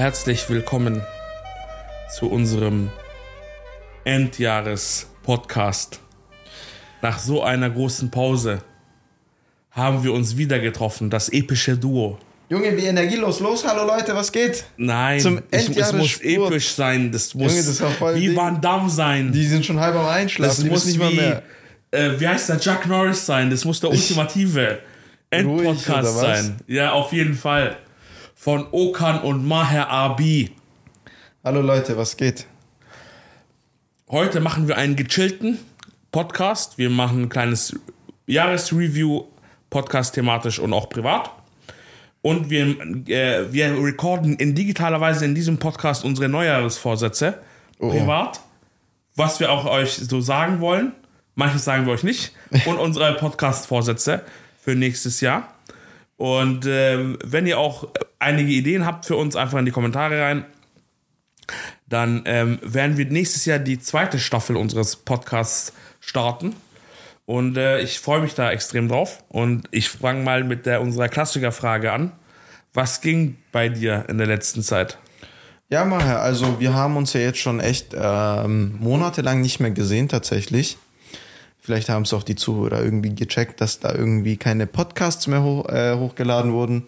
Herzlich willkommen zu unserem Endjahres-Podcast. Nach so einer großen Pause haben wir uns wieder getroffen, das epische Duo. Junge, wie energielos. Los, hallo Leute, was geht? Nein, Zum ich, es muss Endjahresspurt. episch sein. Das muss Junge, das war voll wie Ding. Van Damme sein. Die sind schon halb am Einschlafen. das die muss nicht mal wie, mehr. äh, wie heißt der, Chuck Norris sein. Das muss der ultimative Endpodcast sein. Ja, auf jeden Fall. Von Okan und Maher Abi. Hallo Leute, was geht? Heute machen wir einen gechillten Podcast. Wir machen ein kleines Jahresreview, Podcast thematisch und auch privat. Und wir, äh, wir recorden in digitaler Weise in diesem Podcast unsere Neujahresvorsätze privat, was wir auch euch so sagen wollen. Manches sagen wir euch nicht. Und unsere Podcast-Vorsätze für nächstes Jahr. Und ähm, wenn ihr auch einige Ideen habt für uns, einfach in die Kommentare rein dann ähm, werden wir nächstes Jahr die zweite Staffel unseres Podcasts starten. Und äh, ich freue mich da extrem drauf. Und ich fange mal mit der, unserer Klassikerfrage an. Was ging bei dir in der letzten Zeit? Ja, Maher, also wir haben uns ja jetzt schon echt ähm, monatelang nicht mehr gesehen tatsächlich. Vielleicht haben es auch die Zuhörer irgendwie gecheckt, dass da irgendwie keine Podcasts mehr hoch, äh, hochgeladen wurden.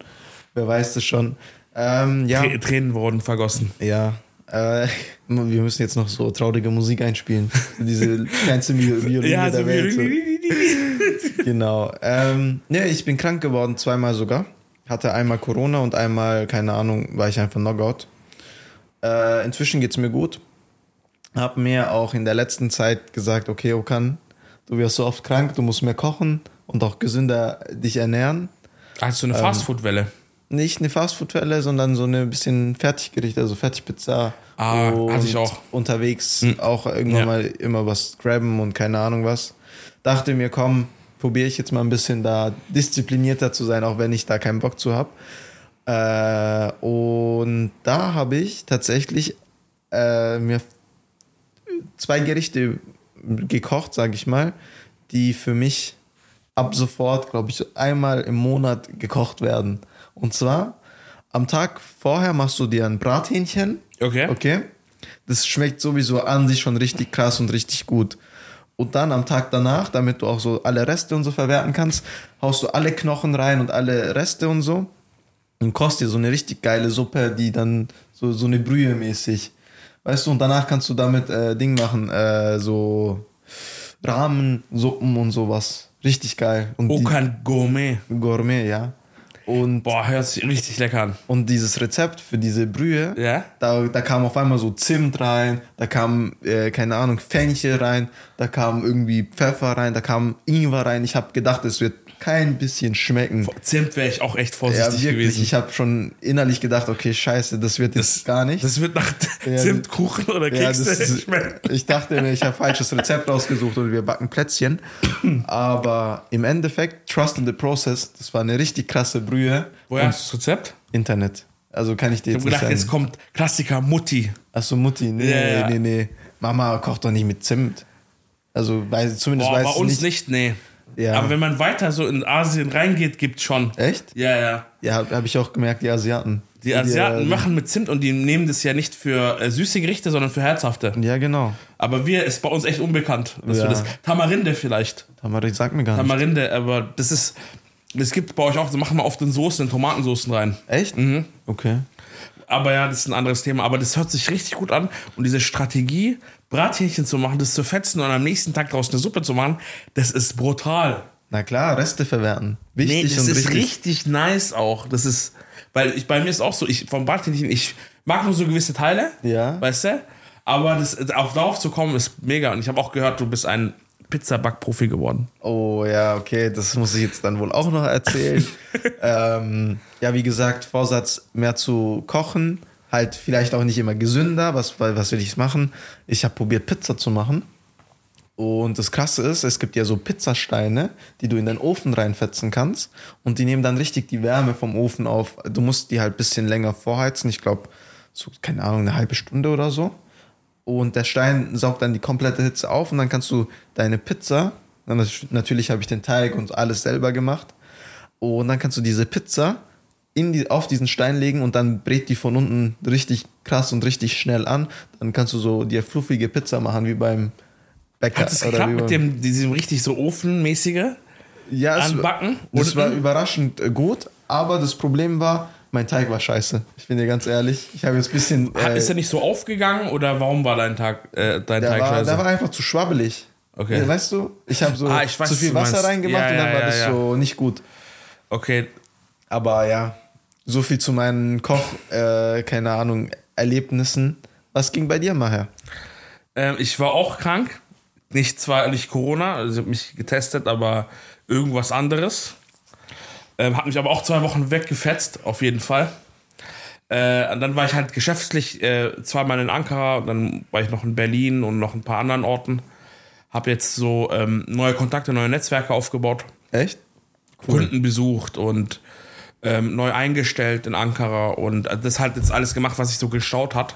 Wer weiß das schon. Ähm, ja, Trä- Tränen wurden vergossen. ja. Äh, wir müssen jetzt noch so traurige Musik einspielen. Diese kleinste Vi- Violine der Welt. So. Genau. Ähm, ne, ich bin krank geworden, zweimal sogar. Hatte einmal Corona und einmal, keine Ahnung, war ich einfach Knockout. Äh, inzwischen geht's mir gut. Hab mir auch in der letzten Zeit gesagt, okay, Okan, du wirst so oft krank, du musst mehr kochen und auch gesünder dich ernähren. Hast du eine Fastfood-Welle? Nicht eine Fastfood-Welle, sondern so eine bisschen Fertiggerichte, also Fertigpizza. Ah, hatte ich auch. Unterwegs auch irgendwann Ja. mal immer was grabben und keine Ahnung was. Dachte mir, komm, probiere ich jetzt mal ein bisschen da disziplinierter zu sein, auch wenn ich da keinen Bock zu habe. Äh, und da habe ich tatsächlich äh, mir zwei Gerichte gekocht, sage ich mal, die für mich ab sofort, glaube ich, einmal im Monat gekocht werden. Und zwar am Tag vorher machst du dir ein Brathähnchen. Okay. Okay. Das schmeckt sowieso an sich schon richtig krass und richtig gut. Und dann am Tag danach, damit du auch so alle Reste und so verwerten kannst, haust du alle Knochen rein und alle Reste und so. Und kochst dir so eine richtig geile Suppe, die dann so, so eine Brühe mäßig. Weißt du, und danach kannst du damit äh, Ding machen, äh, so Rahmensuppen und sowas. Richtig geil. Und Okan Gourmet. die Gourmet, ja. Und, Boah, hört sich richtig lecker an. und dieses Rezept für diese Brühe, Ja? da, da kam auf einmal so Zimt rein, da kam, äh, keine Ahnung, Fenchel rein, da kam irgendwie Pfeffer rein, da kam Ingwer rein. Ich habe gedacht, es wird kein bisschen schmecken. Zimt wäre ich auch echt Ja, vorsichtig wirklich. gewesen. Ich habe schon innerlich gedacht, okay, scheiße, das wird jetzt gar nicht. Das wird nach Ja, Zimtkuchen oder Ja, Kekse das, schmecken. ich dachte mir, ich habe falsches Rezept ausgesucht und wir backen Plätzchen. Aber im Endeffekt, trust in the process, das war eine richtig krasse Brühe. Woher hast du das Rezept? Internet. Also kann ich dir Ich jetzt habe nicht gedacht, jetzt kommt Klassiker Mutti. Achso, Mutti, nee, Ja, ja. nee, nee. Mama kocht doch nicht mit Zimt. Also weiß, zumindest Boah, weiß bei ich uns nicht. nicht, nee. Ja. Aber wenn man weiter so in Asien reingeht, gibt's schon. Echt? Ja, ja. Ja, habe hab ich auch gemerkt, die Asiaten. Die Asiaten äh, machen mit Zimt und die nehmen das ja nicht für äh, süße Gerichte, sondern für herzhafte. Ja, genau. Aber wir ist bei uns echt unbekannt. Dass Ja. wir das Tamarinde vielleicht. Tamarik sagt mir gar nicht. Tamarinde, aber das ist. Das gibt bei euch auch, so machen wir oft in Soßen, in Tomatensoßen rein. Echt? Mhm. Okay. Aber ja, das ist ein anderes Thema. Aber das hört sich richtig gut an. Und diese Strategie, Brathähnchen zu machen, das zu fetzen und am nächsten Tag daraus eine Suppe zu machen, das ist brutal. Na klar, Reste verwerten. Wichtig Nee, das ist richtig. richtig nice auch. Das ist, weil ich, bei mir ist auch so, ich vom Brathähnchen, ich mag nur so gewisse Teile, Ja. weißt du? Aber das, auch darauf zu kommen, ist mega. Und ich habe auch gehört, du bist ein Pizzaback-Profi geworden. Oh ja, okay, das muss ich jetzt dann wohl auch noch erzählen. ähm, ja, wie gesagt, Vorsatz mehr zu kochen, halt vielleicht auch nicht immer gesünder. Was, was will ich machen? Ich habe probiert, Pizza zu machen. Und das Krasse ist, es gibt ja so Pizzasteine, die du in den Ofen reinfetzen kannst. Und die nehmen dann richtig die Wärme vom Ofen auf. Du musst die halt ein bisschen länger vorheizen. Ich glaube, so, keine Ahnung, eine halbe Stunde oder so. Und der Stein saugt dann die komplette Hitze auf und dann kannst du deine Pizza, natürlich habe ich den Teig und alles selber gemacht. Und dann kannst du diese Pizza in die, auf diesen Stein legen und dann brät die von unten richtig krass und richtig schnell an. Dann kannst du so dir fluffige Pizza machen wie beim Bäcker. Hat es geklappt mit dem, diesem richtig so ofenmäßige ja, es, Anbacken? Das war überraschend äh, gut, aber das Problem war, mein Teig war scheiße. Ich bin dir ganz ehrlich. Ich habe jetzt ein bisschen. Äh, Ist er nicht so aufgegangen oder warum war dein Tag, äh, dein Teig war, scheiße? der war einfach zu schwabbelig. Okay. Ja, weißt du, ich habe so Ah, ich weiß, zu viel Wasser reingemacht Ja, und dann war das so nicht gut. okay, Aber ja, so viel zu meinen Koch, äh, keine Ahnung, Erlebnissen. Was ging bei dir, Maher? Ähm, ich war auch krank. Nicht zwar nicht Corona, also ich habe mich getestet, aber irgendwas anderes. Ähm, hat mich aber auch zwei Wochen weggefetzt, auf jeden Fall. Äh, dann war ich halt geschäftlich äh, zweimal in Ankara, und dann war ich noch in Berlin und noch ein paar anderen Orten. Habe jetzt so ähm, neue Kontakte, neue Netzwerke aufgebaut, Echt? Kunden besucht und ähm, neu eingestellt in Ankara und das halt jetzt alles gemacht, was ich so geschaut hat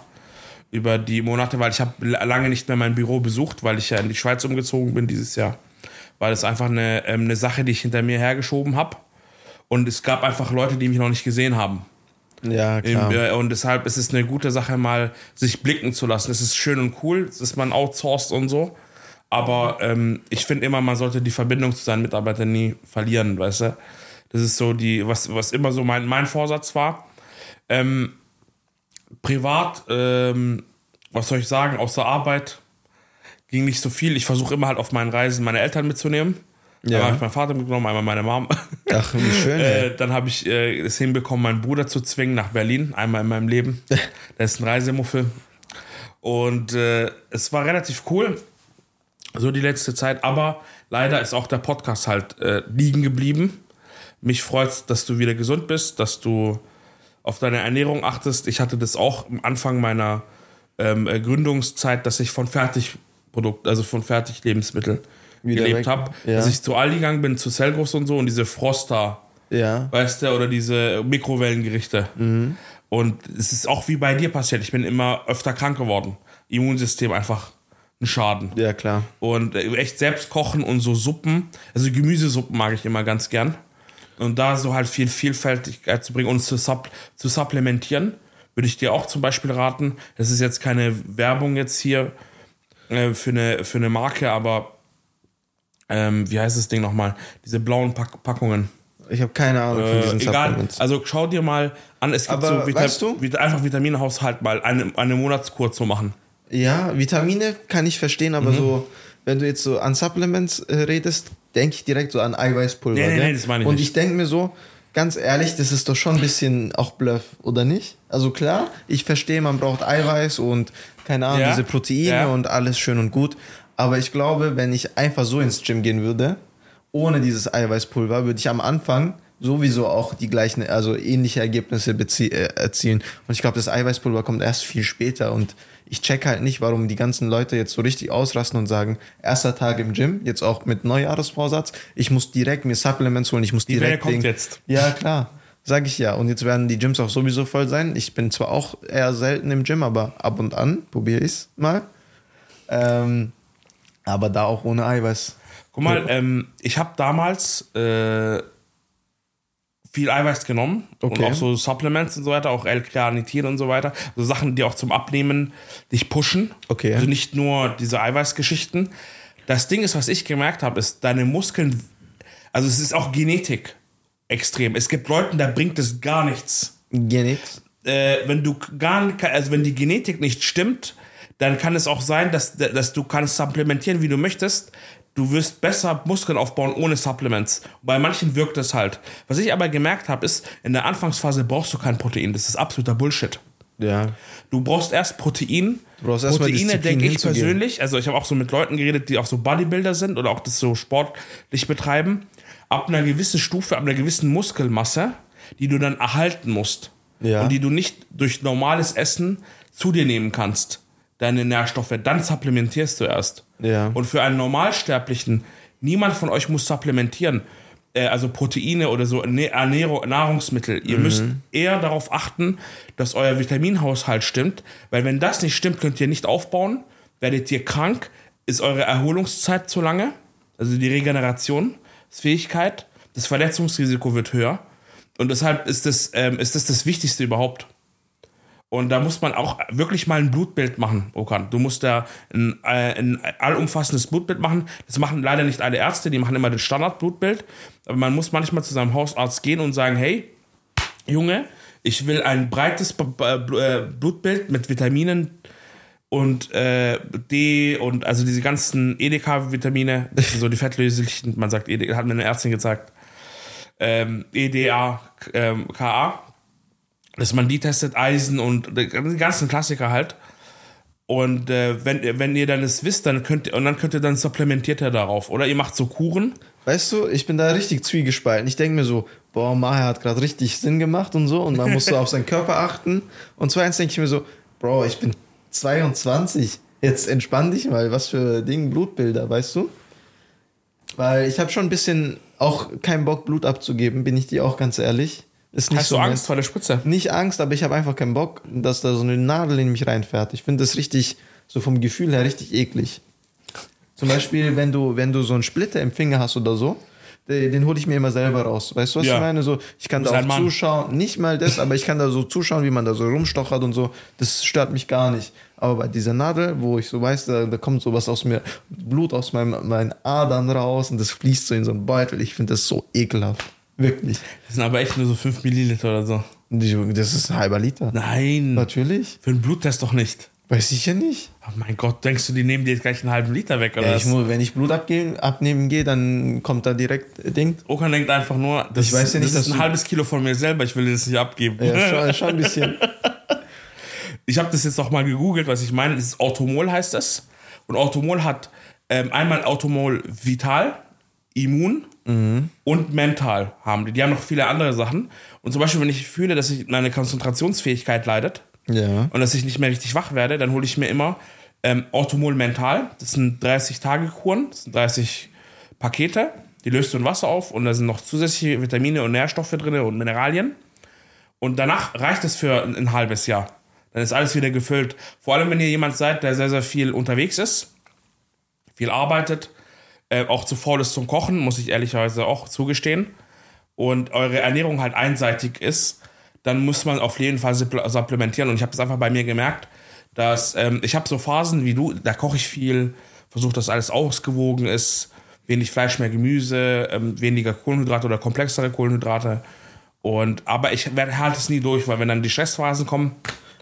über die Monate, weil ich habe lange nicht mehr mein Büro besucht, weil ich ja in die Schweiz umgezogen bin dieses Jahr. Weil es einfach eine, ähm, eine Sache, die ich hinter mir hergeschoben habe. Und es gab einfach Leute, die mich noch nicht gesehen haben. Ja, klar. Im, äh, und deshalb ist es eine gute Sache, mal sich blicken zu lassen. Es ist schön und cool, dass man outsourced und so. Aber ähm, ich finde immer, man sollte die Verbindung zu seinen Mitarbeitern nie verlieren, weißt du? Das ist so die, was, was immer so mein, mein Vorsatz war. Ähm, privat, ähm, was soll ich sagen, außer Arbeit ging nicht so viel. Ich versuche immer halt auf meinen Reisen meine Eltern mitzunehmen. Ja. Da habe ich meinen Vater mitgenommen, einmal meine Mom. Ach, wie schön. Äh, dann habe ich äh, es hinbekommen, meinen Bruder zu zwingen nach Berlin, einmal in meinem Leben. Der ist ein Reisemuffel. Und äh, es war relativ cool, so die letzte Zeit. Aber leider ist auch der Podcast halt äh, liegen geblieben. Mich freut dass du wieder gesund bist, dass du auf deine Ernährung achtest. Ich hatte das auch am Anfang meiner ähm, äh, Gründungszeit, dass ich von Fertigprodukt, also von Fertiglebensmitteln Wieder gelebt habe. Ja. Dass ich zu Aldi gegangen bin, zu Selgros und so und diese Froster ja. weißt du, oder diese Mikrowellengerichte. Und es ist auch wie bei dir passiert. Ich bin immer öfter krank geworden. Immunsystem einfach ein Schaden. Ja, klar. Und äh, echt selbst kochen und so Suppen, also Gemüsesuppen mag ich immer ganz gern. Und da so halt viel Vielfältigkeit zu bringen und zu, supp zu supplementieren, würde ich dir auch zum Beispiel raten. Das ist jetzt keine Werbung jetzt hier äh, für, eine, für eine Marke, aber ähm, wie heißt das Ding nochmal? Diese blauen Pack Packungen. Ich habe keine Ahnung von Äh, diesen egal, Supplements. also schau dir mal an, es gibt Aber so Vita weißt du- Vita einfach Vitaminhaushalt mal eine, eine Monatskur zu machen. Ja, Vitamine kann ich verstehen, aber Mhm. so, wenn du jetzt so an Supplements äh, redest, denke ich direkt so an Eiweißpulver. Nee, nee, nee, das meine ich Und nicht. ich denke mir so, ganz ehrlich, das ist doch schon ein bisschen auch Bluff, oder nicht? Also klar, ich verstehe, man braucht Eiweiß und keine Ahnung, Ja, diese Proteine ja. und alles schön und gut. Aber ich glaube, wenn ich einfach so ins Gym gehen würde, ohne dieses Eiweißpulver, würde ich am Anfang sowieso auch die gleichen, also ähnliche Ergebnisse äh, erzielen. Und ich glaube, das Eiweißpulver kommt erst viel später und ich check halt nicht, warum die ganzen Leute jetzt so richtig ausrasten und sagen, erster Tag im Gym, jetzt auch mit Neujahresvorsatz, ich muss direkt mir Supplements holen, ich muss Die direkt kommt Ding- jetzt. Ja, klar. Sag ich ja. Und jetzt werden die Gyms auch sowieso voll sein. Ich bin zwar auch eher selten im Gym, aber ab und an probiere ich es mal. Ähm, aber da auch ohne Eiweiß. Guck mal, ähm, ich habe damals äh, viel Eiweiß genommen Okay. und auch so Supplements und so weiter, auch L-Carnitin und so weiter. So Sachen, die auch zum Abnehmen dich pushen. Okay. Also nicht nur diese Eiweißgeschichten. Das Ding ist, was ich gemerkt habe, ist, deine Muskeln, also es ist auch Genetik extrem. Es gibt Leuten, da bringt es gar nichts. Genix. äh, wenn du gar also wenn die Genetik nicht stimmt, dann kann es auch sein, dass, dass du kannst supplementieren, wie du möchtest. Du wirst besser Muskeln aufbauen ohne Supplements. Bei manchen wirkt es halt. Was ich aber gemerkt habe, ist, in der Anfangsphase brauchst du kein Protein. Das ist absoluter Bullshit. Ja. Du brauchst erst Protein. Du brauchst erst Proteine, denke ich persönlich. Also ich habe auch so mit Leuten geredet, die auch so Bodybuilder sind oder auch das so sportlich betreiben. Ab einer gewissen Stufe, ab einer gewissen Muskelmasse, die du dann erhalten musst. Ja. Und die du nicht durch normales Essen zu dir nehmen kannst. Deine Nährstoffe, dann supplementierst du erst. Ja. Und für einen Normalsterblichen, niemand von euch muss supplementieren. Äh, also Proteine oder so Nä- Ernährung, Nahrungsmittel. Ihr müsst eher darauf achten, dass euer Vitaminhaushalt stimmt. Weil wenn das nicht stimmt, könnt ihr nicht aufbauen. Werdet ihr krank, ist eure Erholungszeit zu lange. Also die Regenerationsfähigkeit. Das Verletzungsrisiko wird höher. Und deshalb ist das, ähm, ist das das Wichtigste überhaupt. Und da muss man auch wirklich mal ein Blutbild machen, Okan. Du musst da ein, äh, ein allumfassendes Blutbild machen. Das machen leider nicht alle Ärzte, die machen immer das Standardblutbild. Aber man muss manchmal zu seinem Hausarzt gehen und sagen, hey, Junge, ich will ein breites äh, Blutbild mit Vitaminen und äh, D und also diese ganzen EDK-Vitamine, so die fettlöslichen, man sagt, ED, hat mir eine Ärztin gesagt, ähm, EDA, ähm, KA, dass man die testet, Eisen und die ganzen Klassiker halt. Und äh, wenn, wenn ihr dann es wisst, dann könnt ihr, und dann könnt ihr dann supplementiert ihr darauf. Oder ihr macht so Kuren. Weißt du, ich bin da richtig zwiegespalten. Ich denke mir so, boah, Maher hat gerade richtig Sinn gemacht und so und man muss so auf seinen Körper achten. Und zweitens denke ich mir so, Bro, ich bin 22. Jetzt entspann dich mal, was für Ding, Blutbilder, weißt du? Weil ich habe schon ein bisschen auch keinen Bock, Blut abzugeben, bin ich dir auch ganz ehrlich. Ist nicht Hast so du nett. Angst vor der Spritze? Nicht Angst, aber ich habe einfach keinen Bock, dass da so eine Nadel in mich reinfährt. Ich finde das richtig, so vom Gefühl her richtig eklig. Zum Beispiel, wenn du, wenn du so einen Splitter im Finger hast oder so, den, den hole ich mir immer selber raus. Weißt du, was Ja. ich meine? So, ich kann da auch zuschauen, nicht mal das, aber ich kann da so zuschauen, wie man da so rumstochert und so. Das stört mich gar nicht. Aber bei dieser Nadel, wo ich so weiß, da, da kommt sowas aus mir, Blut aus meinem, meinen Adern raus und das fließt so in so einen Beutel. Ich finde das so ekelhaft. Wirklich. Das sind aber echt nur so 5 Milliliter oder so. Das ist ein halber Liter. Nein. Natürlich. Für einen Bluttest doch nicht. Weiß ich ja nicht. Oh mein Gott, denkst du, die nehmen dir jetzt gleich einen halben Liter weg oder Ja, ich muss, wenn ich Blut abgehen, abnehmen gehe, dann kommt da direkt äh, Ding. Okan denkt einfach nur, das, Ich weiß ja nicht, das ist ein halbes Kilo von mir selber, ich will dir das nicht abgeben. Ja, schon, schon ein bisschen. Ich habe das jetzt noch mal gegoogelt, was ich meine. Das ist Automol heißt das. Und Automol hat ähm, einmal Automol Vital, Immun und Mental haben die. Die haben noch viele andere Sachen. Und zum Beispiel, wenn ich fühle, dass ich meine Konzentrationsfähigkeit leidet Ja. und dass ich nicht mehr richtig wach werde, dann hole ich mir immer ähm, Automol Mental. Das sind 30-Tage-Kuren, das sind 30 Pakete. Die löst du in Wasser auf und da sind noch zusätzliche Vitamine und Nährstoffe drin und Mineralien. Und danach reicht es für ein, ein halbes Jahr. Dann ist alles wieder gefüllt. Vor allem, wenn ihr jemand seid, der sehr, sehr viel unterwegs ist, viel arbeitet, äh, auch zu faul ist zum Kochen, muss ich ehrlicherweise auch zugestehen, und eure Ernährung halt einseitig ist, dann muss man auf jeden Fall supple- supplementieren. Und ich habe das einfach bei mir gemerkt, dass ähm, ich habe so Phasen wie du, da koche ich viel, versuche, dass alles ausgewogen ist, wenig Fleisch, mehr Gemüse, ähm, weniger Kohlenhydrate oder komplexere Kohlenhydrate. Und, aber ich werde halt es nie durch, weil wenn dann die Stressphasen kommen,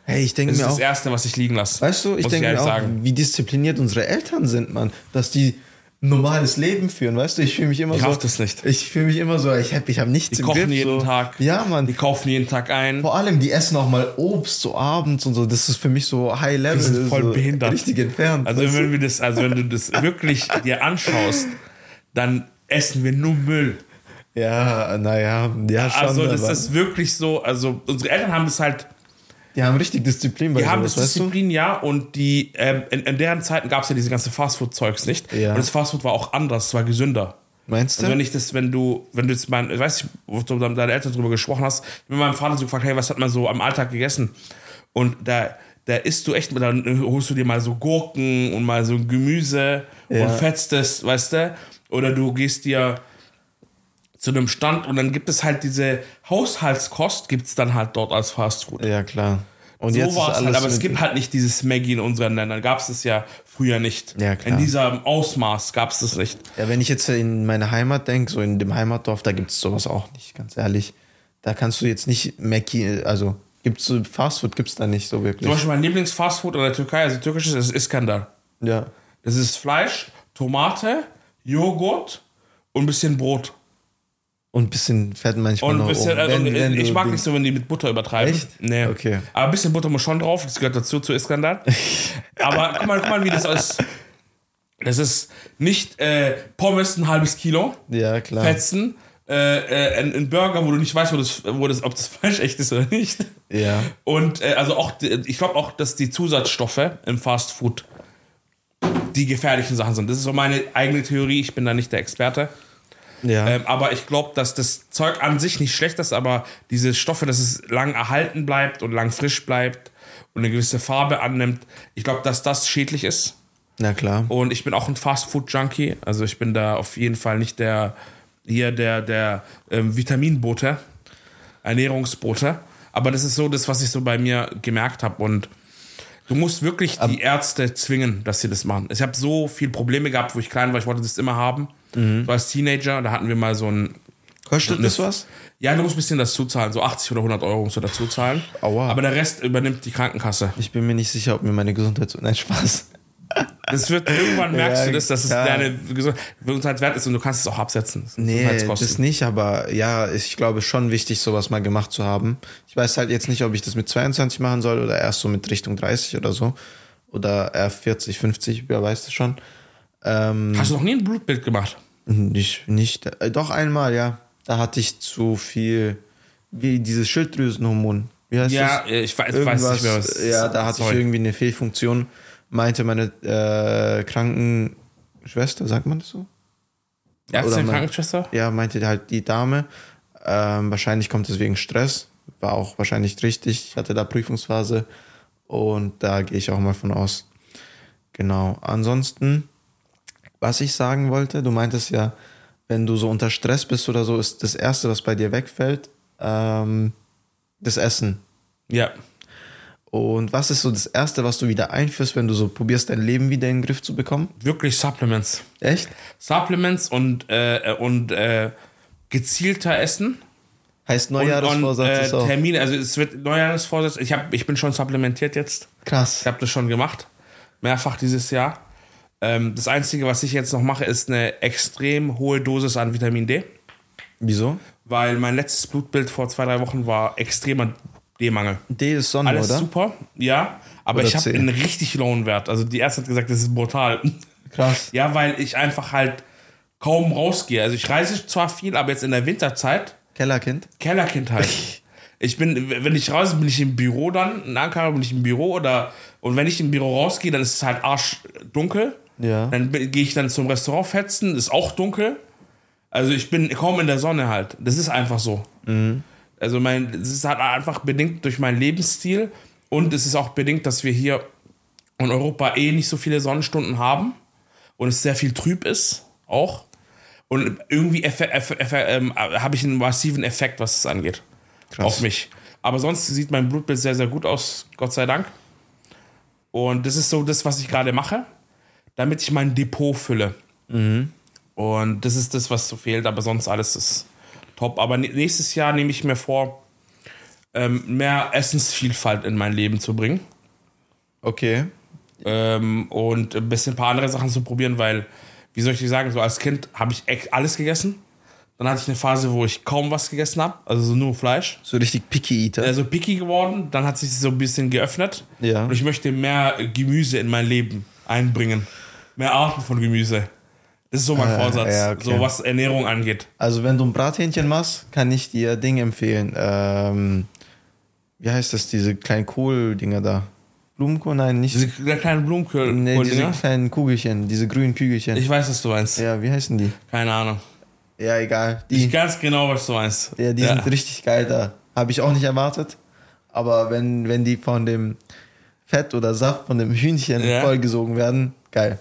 Hey, ich denke das ist mir das auch, Erste, was ich liegen lasse. weißt du, ich denke mir auch, sagen. wie diszipliniert unsere Eltern sind, Mann. Dass die normales Leben führen, weißt du? Ich fühle mich immer Ich so. das nicht. Ich fühle mich immer so, ich habe ich hab nichts Die im kochen Griff. jeden so. Tag. Ja, Mann. Die kaufen jeden Tag ein. Vor allem, die essen auch mal Obst so abends und so. Das ist für mich so High Level. Die sind voll so behindert. Richtig entfernt. Also wenn wir das, also wenn du das wirklich dir anschaust, dann essen wir nur Müll. ja, naja, ja, schon. Also das aber ist wirklich so, also unsere Eltern haben das halt, die haben richtig Disziplin bei die haben sowas? Disziplin, ja, und die, ähm, in, in deren Zeiten gab es ja diese ganze Fastfood-Zeugs nicht. Ja. Und das Fastfood war auch anders, es war gesünder. Meinst wenn du? ich das, wenn du, wenn du jetzt mein, ich weiß nicht, wo du mit deinen Eltern drüber gesprochen hast, mit meinem Vater so gefragt, hey, was hat man so am Alltag gegessen? Und da, da isst du echt, dann holst du dir mal so Gurken und mal so Gemüse Ja. und fetzt das, weißt du? Oder du gehst dir zu einem Stand und dann gibt es halt diese Haushaltskost, gibt es dann halt dort als Fastfood. Ja, klar. Und so jetzt war es halt, aber es gibt halt nicht dieses Maggie in unseren Ländern. Gab es das ja früher nicht. Ja, klar. In diesem Ausmaß gab es das nicht. Ja, wenn ich jetzt in meine Heimat denke, so in dem Heimatdorf, da gibt es sowas auch nicht, ganz ehrlich. Da kannst du jetzt nicht Mackie, also gibt's so Fastfood gibt's da nicht so wirklich. Zum Beispiel mein Lieblingsfastfood in der Türkei, also türkisches, ist Iskandar. Ja. Das ist Fleisch, Tomate, Joghurt und ein bisschen Brot. Und ein bisschen Fett manchmal Und noch bisschen, oben, äh, wenn- wenn ich mag nicht so, wenn die mit Butter übertreiben. Echt? Nee. Okay. Aber ein bisschen Butter muss schon drauf, das gehört dazu zu Iskandar. Aber guck mal, guck mal, wie das ist. Das ist nicht äh, Pommes ein halbes Kilo, Ja, klar. Fetzen, äh, äh, ein, ein Burger, wo du nicht weißt, wo das, wo das, ob das Fleisch echt ist oder nicht. Ja. Und äh, also auch, ich glaube auch, dass die Zusatzstoffe im Fast Food die gefährlichen Sachen sind. Das ist so meine eigene Theorie, ich bin da nicht der Experte. Ja. Ähm, aber ich glaube, dass das Zeug an sich nicht schlecht ist, aber diese Stoffe, dass es lang erhalten bleibt und lang frisch bleibt und eine gewisse Farbe annimmt, ich glaube, dass das schädlich ist. Na klar. Und ich bin auch ein Fast-Food-Junkie. Also ich bin da auf jeden Fall nicht der hier der, der ähm, Vitaminbote. Ernährungsbrote. Aber das ist so das, was ich so bei mir gemerkt habe. Und du musst wirklich die Ärzte zwingen, dass sie das machen. Ich habe so viele Probleme gehabt, wo ich klein war. Ich wollte das immer haben. So als Teenager, da hatten wir mal so ein. Kostet das was? Ja, du musst ein bisschen dazu zahlen. So 80 oder 100 Euro musst du dazu zahlen. Aua. Aber der Rest übernimmt die Krankenkasse. Ich bin mir nicht sicher, ob mir meine Gesundheit so. Nein, Spaß. Das wird irgendwann merkst Ja, du das, dass es klar. deine Gesund- Gesundheit wert ist und du kannst es auch absetzen. Das ist Nee, das nicht, aber ja, ich glaube schon wichtig, sowas mal gemacht zu haben. Ich weiß halt jetzt nicht, ob ich das mit 22 machen soll oder erst so mit Richtung 30 oder so. Oder eher 40, 50, wer weiß das schon. Ähm, Hast du noch nie ein Blutbild gemacht? Nicht, nicht, äh, doch einmal, ja. Da hatte ich zu viel, wie dieses Schilddrüsenhormon. Wie heißt Ja, das? ich weiß, weiß nicht mehr, was. Ja, da hatte ich Sorry. irgendwie eine Fehlfunktion. Meinte meine äh, Krankenschwester, sagt man das so? Ärztin, oder mein- Krankenschwester? Ja, meinte halt die Dame. Ähm, wahrscheinlich kommt es wegen Stress. War auch wahrscheinlich richtig. Ich hatte da Prüfungsphase und da gehe ich auch mal von aus. Genau. Ansonsten, was ich sagen wollte, du meintest ja, wenn du so unter Stress bist oder so, ist das Erste, was bei dir wegfällt, ähm, das Essen. Ja. Und was ist so das Erste, was du wieder einführst, wenn du so probierst, dein Leben wieder in den Griff zu bekommen? Wirklich Supplements. Echt? Supplements und, äh, und äh, gezielter Essen. Heißt Und, und Neujahresvorsatz äh, Termine. Also es wird Neujahresvorsatz. Ich, hab, ich bin schon supplementiert jetzt. krass. Ich habe das schon gemacht. Mehrfach dieses Jahr. Ähm, das Einzige, was ich jetzt noch mache, ist eine extrem hohe Dosis an Vitamin D. Wieso? Weil mein letztes Blutbild vor zwei, drei Wochen war extremer D-Mangel. D ist Sonne, Alles oder? super, ja. Aber Oder ich habe einen richtig lowen Wert. Also die Ärzte hat gesagt, das ist brutal. Krass. Ja, weil ich einfach halt kaum rausgehe. Also ich reise zwar viel, aber jetzt in der Winterzeit, Kellerkind. Kellerkind halt. Ich bin, wenn ich raus bin ich im Büro dann, in Ankara bin ich im Büro oder und wenn ich im Büro rausgehe, dann ist es halt arschdunkel. Ja. Dann gehe ich dann zum Restaurant fetzen, ist auch dunkel. Also ich bin kaum in der Sonne halt. Das ist einfach so. Also mein, es ist halt einfach bedingt durch meinen Lebensstil und es ist auch bedingt, dass wir hier in Europa eh nicht so viele Sonnenstunden haben und es sehr viel trüb ist auch. Und irgendwie ähm, habe ich einen massiven Effekt, was das angeht. Krass. Auf mich. Aber sonst sieht mein Blutbild sehr, sehr gut aus, Gott sei Dank. Und das ist so das, was ich gerade mache, damit ich mein Depot fülle. Und das ist das, was so fehlt, aber sonst alles ist top. Aber nä- nächstes Jahr nehme ich mir vor, ähm, mehr Essensvielfalt in mein Leben zu bringen. Okay. Ähm, und ein bisschen ein paar andere Sachen zu probieren, weil, wie soll ich dir sagen, so als Kind habe ich echt alles gegessen. Dann hatte ich eine Phase, wo ich kaum was gegessen habe, also so nur Fleisch. So richtig picky Eater. Also picky geworden, dann hat sich so ein bisschen geöffnet. Ja. Und ich möchte mehr Gemüse in mein Leben einbringen. Mehr Arten von Gemüse. Das ist so mein Ah, Vorsatz, ja, okay. so was Ernährung angeht. Also wenn du ein Brathähnchen machst, kann ich dir Ding empfehlen. Ähm, wie heißt das, diese kleinen Kohl-Dinger da? Blumenkohl? Nein, nicht. Diese kleinen Blumenkohl. nee, diese kleinen Kugelchen, diese grünen Kügelchen. Ich weiß, was du meinst. ja, wie heißen die? Keine Ahnung. Ja, egal. Ich Die, ganz genau, was du meinst. ja, die sind richtig geil da. Habe ich auch nicht erwartet. Aber wenn, wenn die von dem Fett oder Saft von dem Hühnchen Ja. vollgesogen werden, geil.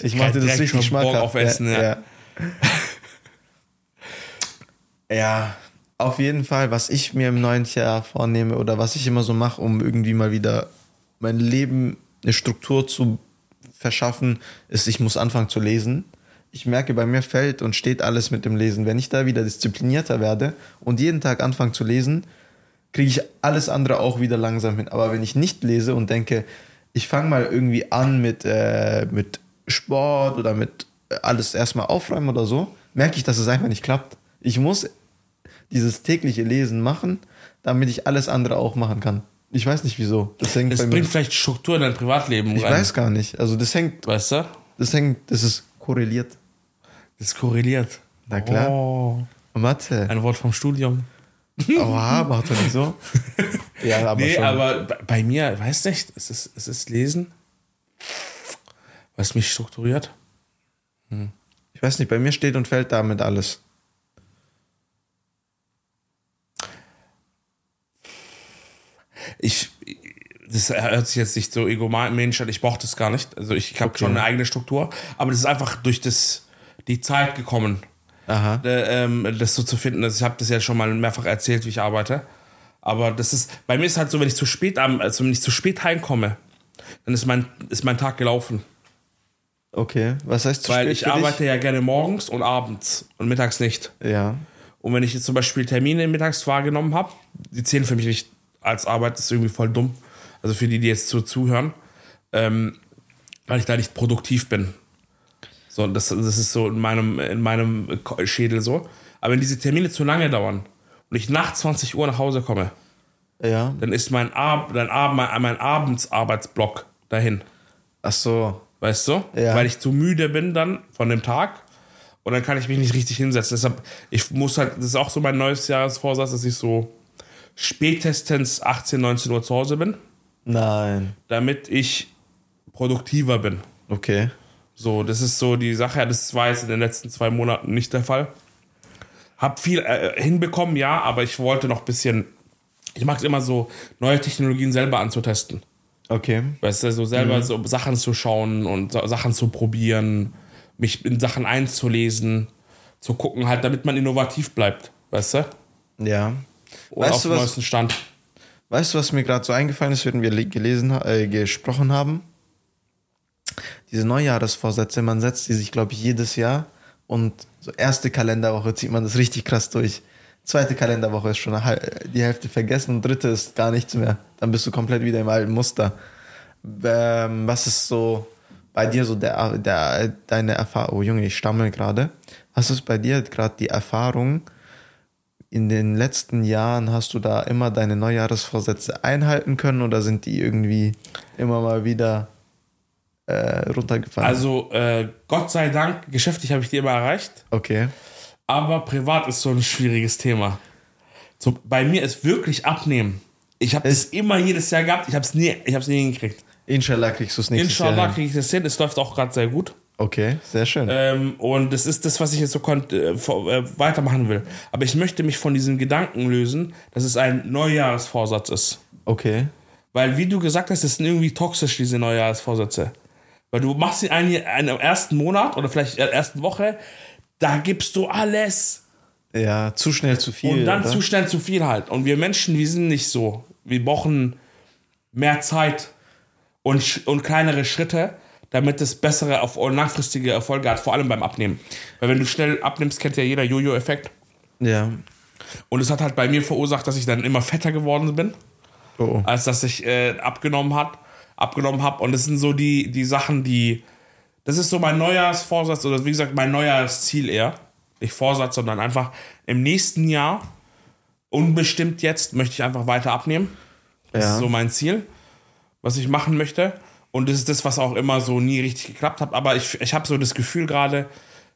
Ich krieg machte das richtig schon Bock schmackhaft. auf Essen, ja. ja. Ja, auf jeden Fall, was ich mir im neuen Jahr vornehme oder was ich immer so mache, um irgendwie mal wieder mein Leben eine Struktur zu verschaffen, ist, ich muss anfangen zu lesen. Ich merke, bei mir fällt und steht alles mit dem Lesen. Wenn ich da wieder disziplinierter werde und jeden Tag anfange zu lesen, kriege ich alles andere auch wieder langsam hin. Aber wenn ich nicht lese und denke, ich fange mal irgendwie an mit, äh, mit Sport oder mit äh, alles erstmal aufräumen oder so, merke ich, dass es einfach nicht klappt. Ich muss dieses tägliche Lesen machen, damit ich alles andere auch machen kann. Ich weiß nicht wieso. Das hängt Das bei mir. bringt vielleicht Struktur in dein Privatleben Ich rein. weiß gar nicht. Also das hängt, Weißt du? das hängt, das ist korreliert. Das ist korreliert. Na klar. Oh, Mathe. ein Wort vom Studium. Oha, macht doch nicht so. Ja, aber nee, schon. aber bei- mir, weißt du nicht, es ist, es ist Lesen, was mich strukturiert. ich weiß nicht, bei mir steht und fällt damit alles. Ich, das hört sich jetzt nicht so egomanisch an, ich brauche das gar nicht. Also ich habe Okay. schon eine eigene Struktur, aber das ist einfach durch das, die Zeit gekommen. Aha. äh, ähm, das so zu finden. Also ich habe das ja schon mal mehrfach erzählt, wie ich arbeite. Aber das ist, bei mir ist halt so, wenn ich zu spät also wenn ich zu spät heimkomme, dann ist mein, ist mein Tag gelaufen. Okay. Was heißt zu Weil spät ich für arbeite ja gerne morgens und abends und mittags nicht. Dich? Ja. Und wenn ich jetzt zum Beispiel Termine mittags wahrgenommen habe, die zählen für mich nicht als Arbeit, das ist irgendwie voll dumm. Also für die, die jetzt so zuhören, ähm, weil ich da nicht produktiv bin. So, das, das ist so in meinem, in meinem Schädel so. Aber wenn diese Termine zu lange dauern und ich nach 20 Uhr nach Hause komme, Ja. dann ist mein, Ab mein, Ab mein, mein Abendsarbeitsblock dahin. Ach so. Weißt du? Ja. Weil ich zu müde bin dann von dem Tag und dann kann ich mich nicht richtig hinsetzen. Deshalb, ich muss halt, das ist auch so mein neues Jahresvorsatz, dass ich so spätestens 18, 19 Uhr zu Hause bin, Nein. damit ich produktiver bin. Okay. So, das ist so die Sache. Das war jetzt in den letzten zwei Monaten nicht der Fall. Hab viel äh, hinbekommen, ja, aber ich wollte noch ein bisschen. Ich mag es immer so, neue Technologien selber anzutesten. Okay. Weißt du, so selber so Sachen zu schauen und Sachen zu probieren, mich in Sachen einzulesen, zu gucken, halt, damit man innovativ bleibt. Weißt du? Ja. Oder Weißt auf dem was- neuesten Stand. Weißt du, was mir gerade so eingefallen ist, während wir le- gelesen, äh, gesprochen haben? Diese Neujahresvorsätze, man setzt die sich, glaube ich, jedes Jahr und so erste Kalenderwoche zieht man das richtig krass durch. Zweite Kalenderwoche ist schon hal- die Hälfte vergessen und dritte ist gar nichts mehr. Dann bist du komplett wieder im alten Muster. Ähm, was ist so bei dir so der, der, deine Erfahrung? Oh Junge, ich stammel gerade. Was ist bei dir gerade die Erfahrung, in den letzten Jahren hast du da immer deine Neujahresvorsätze einhalten können oder sind die irgendwie immer mal wieder äh, runtergefallen? Also, äh, Gott sei Dank, geschäftlich habe ich die immer erreicht, okay. aber privat ist so ein schwieriges Thema. So, bei mir ist wirklich Abnehmen. Ich habe das immer jedes Jahr gehabt, ich habe es nie, ich hab's nie hingekriegt. Inshallah kriegst du es nächstes Inshallah Jahr. hin. kriege ich das hin, es läuft auch gerade sehr gut. Okay, sehr schön. Ähm, und das ist das, was ich jetzt so äh, äh, weitermachen will. Aber ich möchte mich von diesem Gedanken lösen, dass es ein Neujahresvorsatz ist. okay. Weil, wie du gesagt hast, das sind irgendwie toxisch, diese Neujahresvorsätze. Weil du machst sie einen, einen im ersten Monat oder vielleicht in der ersten Woche, da gibst du alles. Ja, zu schnell zu viel. Und dann oder? zu schnell zu viel halt. Und wir Menschen, wir sind nicht so. Wir brauchen mehr Zeit und, und kleinere Schritte, damit es bessere auf und langfristige Erfolge hat, vor allem beim Abnehmen. Weil wenn du schnell abnimmst, kennt ja jeder Jojo-Effekt. Ja. Und es hat halt bei mir verursacht, dass ich dann immer fetter geworden bin, Oh, oh. als dass ich äh, abgenommen hat, abgenommen habe. Und das sind so die, die Sachen, die. Das ist so mein Neujahrsvorsatz oder wie gesagt mein Neujahrsziel eher. Nicht Vorsatz, sondern einfach im nächsten Jahr, unbestimmt jetzt, möchte ich einfach weiter abnehmen. Das Ja. ist so mein Ziel, was ich machen möchte. Und das ist das, was auch immer so nie richtig geklappt hat. Aber ich, ich habe so das Gefühl gerade,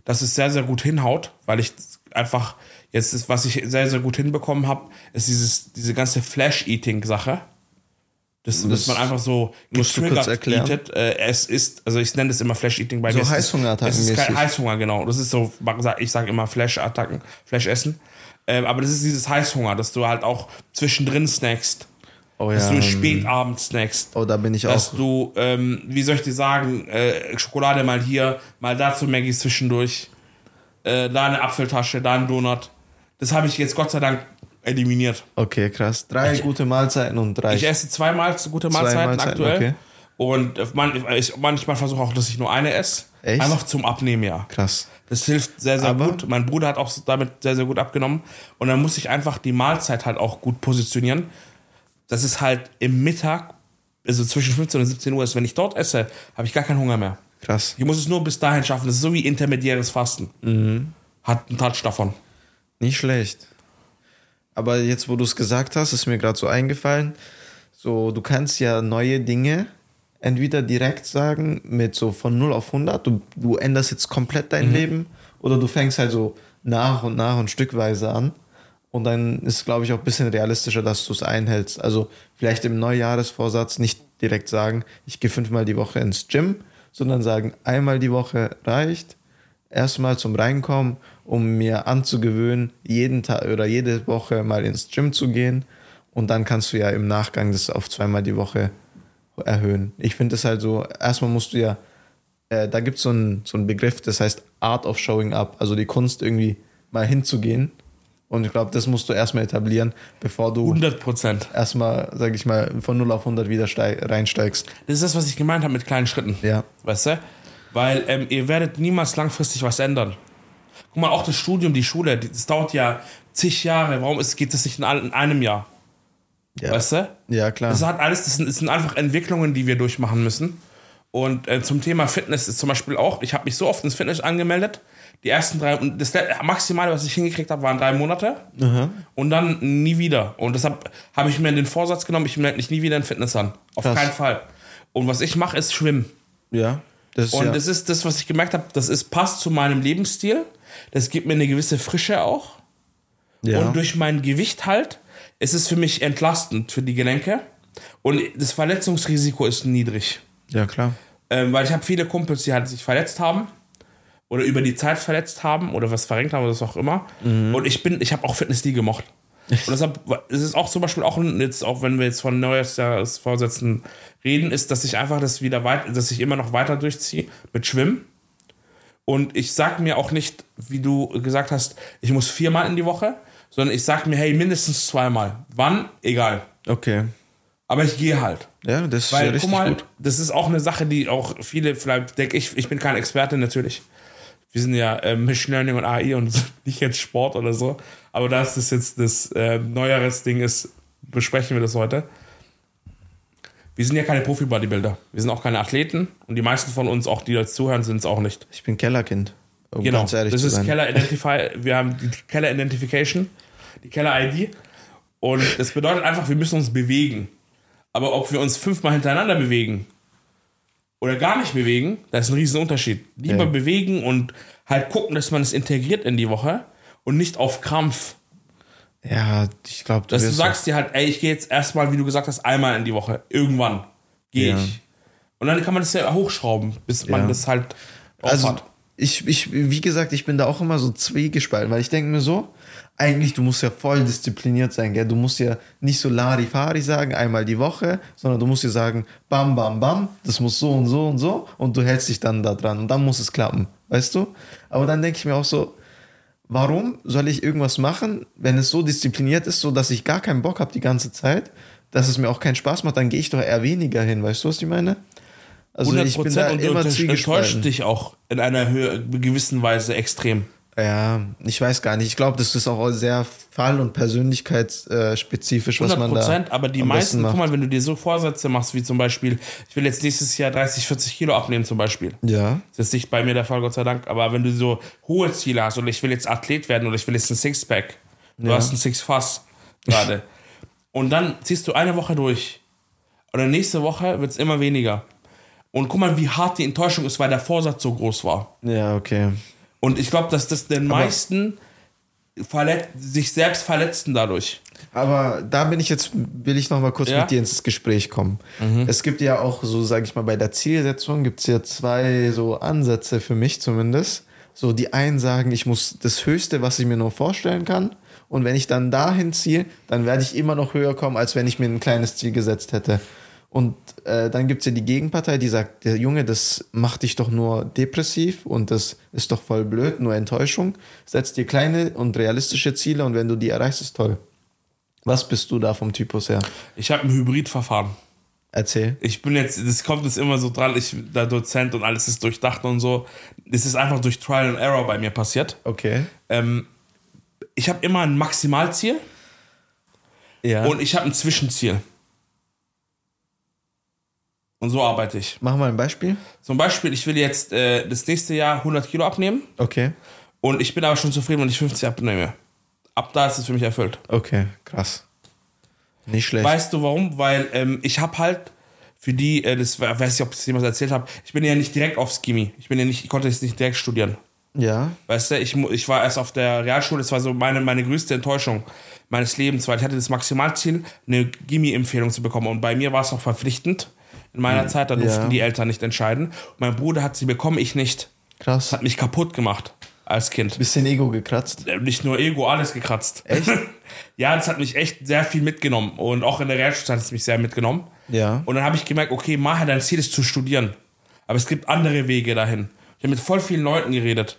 dass es sehr, sehr gut hinhaut, weil ich einfach jetzt, das, was ich sehr, sehr gut hinbekommen habe, ist dieses, diese ganze Flash-Eating-Sache. Das, dass man einfach so musst du kurz getriggert erklären? eatet. Äh, es ist, also ich nenne das immer Flash-Eating bei So mir. Ist- Heißhungerattacken Es ist kein. Heißhunger, genau. Das ist so, ich sage immer Flash-Attacken, Flash-Essen. Ähm, aber das ist dieses Heißhunger, dass du halt auch zwischendrin snackst. Oh Dass ja. du spät abends snackst. Oh, da bin ich Dass auch. du, ähm, wie soll ich dir sagen, äh, Schokolade mal hier, mal dazu Maggie zwischendurch, äh, da eine Apfeltasche, da ein Donut. Das habe ich jetzt Gott sei Dank eliminiert. Okay, krass. Drei gute Mahlzeiten und drei. Ich esse zweimal gute Mahlzeiten, Mahlzeiten, aktuell. okay. Und äh, man, ich, manchmal versuche auch, dass ich nur eine esse. Echt? Einfach zum Abnehmen, ja. Krass. Das hilft sehr, sehr Aber- gut. Mein Bruder hat auch damit sehr, sehr gut abgenommen. Und dann muss ich einfach die Mahlzeit halt auch gut positionieren. Das ist halt im Mittag, also zwischen 15 und 17 Uhr ist. Wenn ich dort esse, habe ich gar keinen Hunger mehr. Krass. Ich muss es nur bis dahin schaffen. Das ist so wie intermediäres Fasten. Mhm. Hat einen Touch davon. Nicht schlecht. Aber jetzt, wo du es gesagt hast, ist mir gerade so eingefallen, so, du kannst ja neue Dinge entweder direkt sagen, mit so von 0 auf 100, du, du änderst jetzt komplett dein Leben, oder du fängst halt so nach und nach und stückweise an. Und dann ist, glaube ich, auch ein bisschen realistischer, dass du es einhältst. Also vielleicht im Neujahresvorsatz nicht direkt sagen, ich gehe fünfmal die Woche ins Gym, sondern sagen, einmal die Woche reicht. Erstmal zum Reinkommen, um mir anzugewöhnen, jeden Tag oder jede Woche mal ins Gym zu gehen. Und dann kannst du ja im Nachgang das auf zweimal die Woche erhöhen. Ich finde es halt so, erstmal musst du ja äh, da gibt so es so einen Begriff, das heißt Art of Showing Up, also die Kunst irgendwie mal hinzugehen. Und ich glaube, das musst du erstmal etablieren, bevor du 100 Prozent. erstmal, sag ich mal, von 0 auf 100 wieder steig, reinsteigst. Das ist das, was ich gemeint habe mit kleinen Schritten. Ja. Weißt du? Weil ähm, ihr werdet niemals langfristig was ändern. Guck mal, auch das Studium, die Schule, das dauert ja zig Jahre. Warum ist, geht das nicht in, in einem Jahr? Ja, Weißt du? ja klar. Das hat alles, das sind, das sind einfach Entwicklungen, die wir durchmachen müssen. Und äh, zum Thema Fitness ist zum Beispiel auch, ich habe mich so oft ins Fitness angemeldet. Die ersten drei, und das le- Maximale, was ich hingekriegt habe, waren drei Monate. Und dann nie wieder. Und deshalb habe ich mir den Vorsatz genommen, ich melde mich nie wieder in Fitness an. Auf Krass. keinen Fall. Und was ich mache, ist Schwimmen. ja. Das ist Und ja, das ist das, was ich gemerkt habe, das ist, passt zu meinem Lebensstil. Das gibt mir eine gewisse Frische auch. ja. Und durch mein Gewicht halt, ist es für mich entlastend für die Gelenke. Und das Verletzungsrisiko ist niedrig. ja, klar. Ähm, weil ich habe viele Kumpels, die halt sich verletzt haben oder über die Zeit verletzt haben oder was verrenkt haben oder was auch immer. Und ich bin, ich habe auch Fitness nie gemocht. Und deshalb ist es auch zum Beispiel auch jetzt, auch wenn wir jetzt von Neujahrsvorsätzen reden, ist, dass ich einfach das wieder weit, dass ich immer noch weiter durchziehe mit Schwimmen. Und ich sag mir auch nicht, wie du gesagt hast, ich muss viermal in die Woche, sondern ich sag mir, hey, mindestens zweimal. Wann? Egal. Okay. Aber ich gehe halt. Ja, das ist ja richtig guck mal, gut. das ist auch eine Sache, die auch viele, vielleicht denke ich, ich bin kein Experte natürlich. Wir sind ja äh, Machine Learning und AI und nicht jetzt Sport oder so. Aber da ist das jetzt das äh, Neujahresding ist, besprechen wir das heute. Wir sind ja keine Profi-Bodybuilder. Wir sind auch keine Athleten und die meisten von uns, auch die jetzt zuhören, sind es auch nicht. Ich bin Kellerkind. Um Genau. ganz ehrlich das ist. Keller Identify. Wir haben die Keller Identification, die Keller ID. Und das bedeutet einfach, wir müssen uns bewegen. Aber ob wir uns fünfmal hintereinander bewegen oder gar nicht bewegen, da ist ein riesen Unterschied. Lieber Ja. bewegen und halt gucken, dass man es integriert in die Woche und nicht auf Krampf. Ja, ich glaube, du Dass du sagst dir halt, ey, ich gehe jetzt erstmal, wie du gesagt hast, einmal in die Woche. Irgendwann gehe Ja. ich. Und dann kann man das ja hochschrauben, bis man Ja. das halt Also, hat. ich, ich, wie gesagt, ich bin da auch immer so zwiegespalten, weil ich denke mir so, eigentlich, du musst ja voll diszipliniert sein, gell? Du musst ja nicht so Larifari sagen, einmal die Woche, sondern du musst dir sagen, bam, bam, bam, das muss so und so und so und du hältst dich dann da dran und dann muss es klappen, weißt du? Aber dann denke ich mir auch so, warum soll ich irgendwas machen, wenn es so diszipliniert ist, so dass ich gar keinen Bock habe die ganze Zeit, dass es mir auch keinen Spaß macht, dann gehe ich doch eher weniger hin, weißt du, was ich meine? Also 100% ich bin da und immer enttäuscht dich auch in einer Höhe, gewissen Weise extrem. Ja, ich weiß gar nicht. Ich glaube, das ist auch sehr fall- und persönlichkeitsspezifisch, was 100 man da. Prozent, aber die meisten, guck mal, wenn du dir so Vorsätze machst, wie zum Beispiel, ich will jetzt nächstes Jahr 30, 40 Kilo abnehmen zum Beispiel. Ja, Das ist nicht bei mir der Fall, Gott sei Dank, aber wenn du so hohe Ziele hast oder ich will jetzt Athlet werden oder ich will jetzt ein Sixpack, du Ja. hast ein Sixfass gerade und dann ziehst du eine Woche durch oder nächste Woche wird es immer weniger. Und guck mal, wie hart die Enttäuschung ist, weil der Vorsatz so groß war. ja, okay. Und ich glaube, dass das den meisten sich selbst verletzen dadurch. Aber da bin ich jetzt, will ich noch mal kurz Ja? Mhm. mit dir ins Gespräch kommen. Es gibt ja auch so, sage ich mal, bei der Zielsetzung gibt es ja zwei so Ansätze für mich zumindest. So die einen sagen, ich muss das Höchste, was ich mir nur vorstellen kann. Und wenn ich dann dahin ziehe, dann werde ich immer noch höher kommen, als wenn ich mir ein kleines Ziel gesetzt hätte. Und äh, dann gibt es ja die Gegenpartei, die sagt, der Junge, das macht dich doch nur depressiv und das ist doch voll blöd, nur Enttäuschung. Setz dir kleine und realistische Ziele und wenn du die erreichst, ist toll. Was bist du da vom Typus her? Ich habe ein Hybridverfahren. Erzähl. Ich bin jetzt, das kommt jetzt immer so dran, ich der Dozent und alles ist durchdacht und so. Das ist einfach durch Trial and Error bei mir passiert. Okay. Ähm, ich habe immer ein Maximalziel Ja. und ich habe ein Zwischenziel. Und so arbeite ich. Mach mal ein Beispiel. Zum Beispiel, ich will jetzt äh, das nächste Jahr 100 Kilo abnehmen Okay. und ich bin aber schon zufrieden, wenn ich 50 abnehme. Ab da ist es für mich erfüllt. Okay, krass. Nicht schlecht. Weißt du warum? Weil ähm, ich habe halt für die, äh, das weiß ich nicht, ob ich das jemals erzählt habe, ich bin ja nicht direkt aufs Chemie. Ich bin ja nicht, ich konnte jetzt nicht direkt studieren. ja. Weißt du, ich, ich war erst auf der Realschule, das war so meine, meine größte Enttäuschung meines Lebens, weil ich hatte das Maximalziel, eine Gimmi-Empfehlung zu bekommen. Und bei mir war es noch verpflichtend. In meiner Zeit, da durften Ja. die Eltern nicht entscheiden. Mein Bruder hat sie bekommen, ich nicht. Krass. hat mich kaputt gemacht als Kind. Bisschen Ego gekratzt. Äh, Nicht nur Ego, alles gekratzt. Echt? ja, das hat mich echt sehr viel mitgenommen. Und auch in der Realschulzeit hat es mich sehr mitgenommen. Ja. Und dann habe ich gemerkt, okay, Maher, dein Ziel ist zu studieren. Aber es gibt andere Wege dahin. Ich habe mit voll vielen Leuten geredet.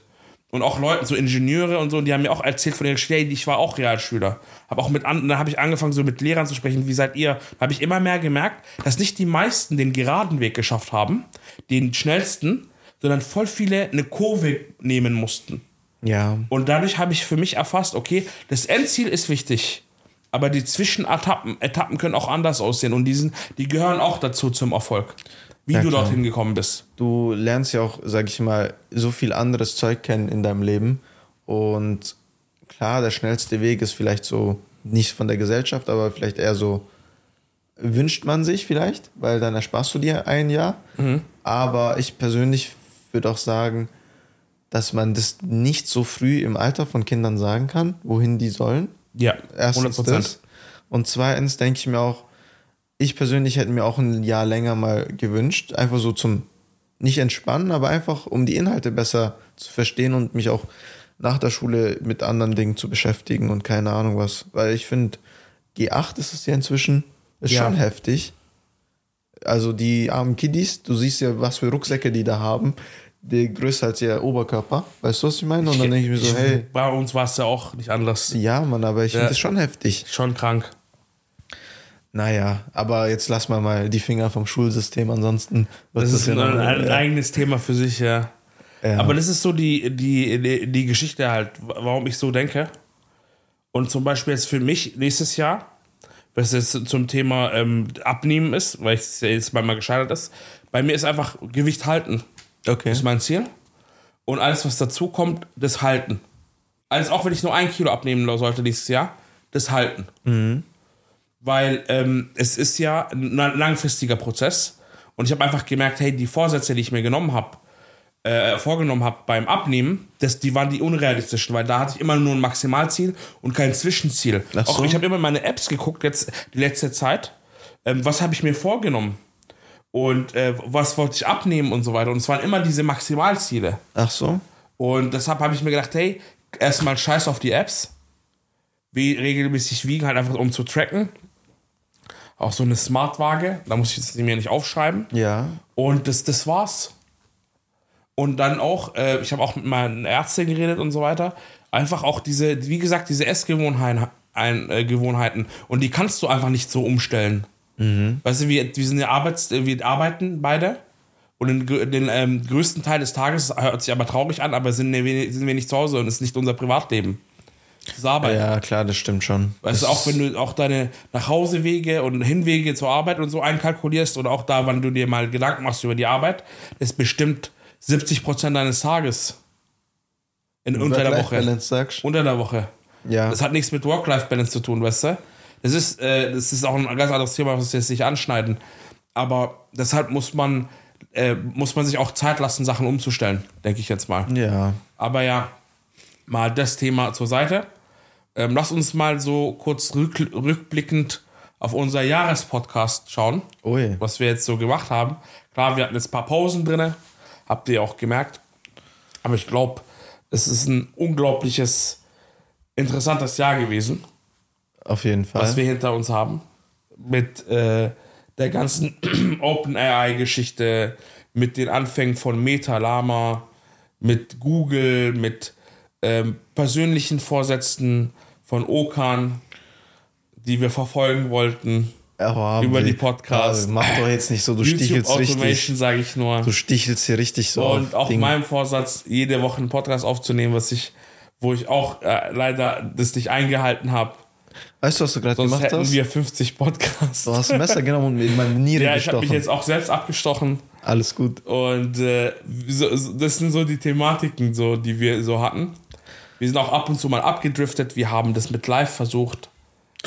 Und auch Leuten, so Ingenieure und so, die haben mir auch erzählt von ihren Stellen, ich war auch Realschüler. Habe auch mit anderen, da habe ich angefangen, so mit Lehrern zu sprechen, wie seid ihr? Da habe ich immer mehr gemerkt, dass nicht die meisten den geraden Weg geschafft haben, den schnellsten, sondern voll viele eine Kurve nehmen mussten. Ja. Und dadurch habe ich für mich erfasst, okay, das Endziel ist wichtig, aber die Zwischenetappen Etappen können auch anders aussehen und die, sind, die gehören auch dazu zum Erfolg. Wie Ja, du klar. dorthin gekommen bist. Du lernst ja auch, sag ich mal, so viel anderes Zeug kennen in deinem Leben. Und klar, der schnellste Weg ist vielleicht so nicht von der Gesellschaft, aber vielleicht eher so wünscht man sich vielleicht, weil dann ersparst du dir ein Jahr. Aber ich persönlich würde auch sagen, dass man das nicht so früh im Alter von Kindern sagen kann, wohin die sollen. Ja, Erstens 100%. das. Und zweitens denke ich mir auch, ich persönlich hätte mir auch ein Jahr länger mal gewünscht, einfach so zum nicht entspannen, aber einfach um die Inhalte besser zu verstehen und mich auch nach der Schule mit anderen Dingen zu beschäftigen und keine Ahnung was. Weil ich finde, G8 ist es ja inzwischen, ist Ja. schon heftig. Also die armen Kiddies, du siehst ja, was für Rucksäcke die da haben, die größer als ihr Oberkörper. Weißt du, was ich meine? Und dann denke ich mir so, hey, Bei uns war es ja auch nicht anders. ja, Mann, aber ich finde Ja. das schon heftig. Schon krank. Naja, aber jetzt lass mal mal die Finger vom Schulsystem, ansonsten wird Das ist ja ein, ein ja. eigenes Thema für sich, ja. Ja. Aber das ist so die, die, die, die Geschichte halt, warum ich so denke. Und zum Beispiel jetzt für mich nächstes Jahr, was jetzt zum Thema ähm, Abnehmen ist, weil es ja jetzt mal gescheitert ist, bei mir ist einfach Gewicht halten. Okay. Das ist mein Ziel. Und alles, was dazu kommt, das halten. Also auch wenn ich nur ein Kilo abnehmen sollte nächstes Jahr, das halten. Weil ähm, es ist ja ein langfristiger Prozess. Und ich habe einfach gemerkt, hey, die Vorsätze, die ich mir genommen habe, äh, vorgenommen habe beim Abnehmen, das, die waren die unrealistischen, weil da hatte ich immer nur ein Maximalziel und kein Zwischenziel. So. Auch ich habe immer in meine Apps geguckt, jetzt die letzte Zeit, ähm, was habe ich mir vorgenommen und äh, was wollte ich abnehmen und so weiter. Und es waren immer diese Maximalziele. Ach so? Und deshalb habe ich mir gedacht, hey, erstmal scheiß auf die Apps. Wie regelmäßig wiegen, halt einfach um zu tracken. Auch so eine Smartwaage, da muss ich es mir nicht aufschreiben. Ja. Und das, das war's. Und dann auch, äh, ich habe auch mit meinen Ärzten geredet und so weiter. Einfach auch diese, wie gesagt, diese Essgewohnheiten ein, äh, Gewohnheiten. Und die kannst du einfach nicht so umstellen. Weißt du, wir, wir sind ja Arbeits, wir arbeiten beide. Und den, den ähm, größten Teil des Tages hört sich aber traurig an, aber sind sind wir nicht zu Hause und es ist nicht unser Privatleben. Das Arbeit. Ja, klar, das stimmt schon. Weißt du, auch wenn du auch deine Nachhausewege und Hinwege zur Arbeit und so einkalkulierst oder auch da, wann du dir mal Gedanken machst über die Arbeit, ist bestimmt 70% deines Tages in, unter der Woche. Balance sagst. Unter der Woche. Ja. Das hat nichts mit Work-Life-Balance zu tun, weißt du? Das ist, äh, das ist auch ein ganz anderes Thema, was wir jetzt nicht anschneiden. Aber deshalb muss man, äh, muss man sich auch Zeit lassen, Sachen umzustellen, denke ich jetzt mal. Ja. Aber ja, mal das Thema zur Seite. Ähm, lass uns mal so kurz rück, rückblickend auf unser Jahrespodcast schauen, Ui. was wir jetzt so gemacht haben. Klar, wir hatten jetzt ein paar Pausen drin, habt ihr auch gemerkt. Aber ich glaube, es ist ein unglaubliches, interessantes Jahr gewesen, Auf jeden Fall. was wir hinter uns haben. Mit äh, der ganzen OpenAI-Geschichte, mit den Anfängen von Meta Lama, mit Google, mit ähm, persönlichen Vorsätzen von Okan, die wir verfolgen wollten. Aber über die Podcasts. Mach doch jetzt nicht so, du YouTube stichelst richtig. Automation, sage ich nur. Du stichelst hier richtig so Und auch Dinge. mein Vorsatz, jede Woche einen Podcast aufzunehmen, was ich, wo ich auch äh, leider das nicht eingehalten habe. Weißt du, was du gerade Sonst gemacht hätten hast? wir 50 Podcasts. Du hast ein Messer genommen und mir in meine Niere Ja, ich habe gestochen. mich jetzt auch selbst abgestochen. Alles gut. Und äh, so- das sind so die Thematiken, so, die wir so hatten. Wir sind auch ab und zu mal abgedriftet. Wir haben das mit live versucht,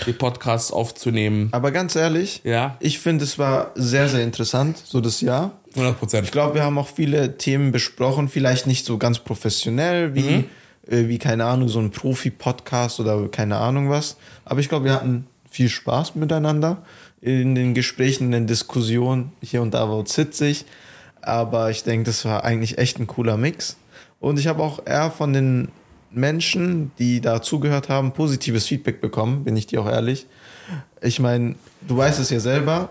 die Podcasts aufzunehmen. Aber ganz ehrlich, Ja, ich finde, es war sehr, sehr interessant, so das Jahr. 100% Ich Prozent. glaube, wir haben auch viele Themen besprochen, vielleicht nicht so ganz professionell wie, Mhm. äh, wie keine Ahnung, so ein Profi-Podcast oder keine Ahnung was. Aber ich glaube, wir hatten viel Spaß miteinander in den Gesprächen, in den Diskussionen. Hier und da war es hitzig. Aber ich denke, das war eigentlich echt ein cooler Mix. Und ich habe auch eher von den Menschen, die da zugehört haben, positives Feedback bekommen, bin ich dir auch ehrlich. Ich meine, du weißt es ja selber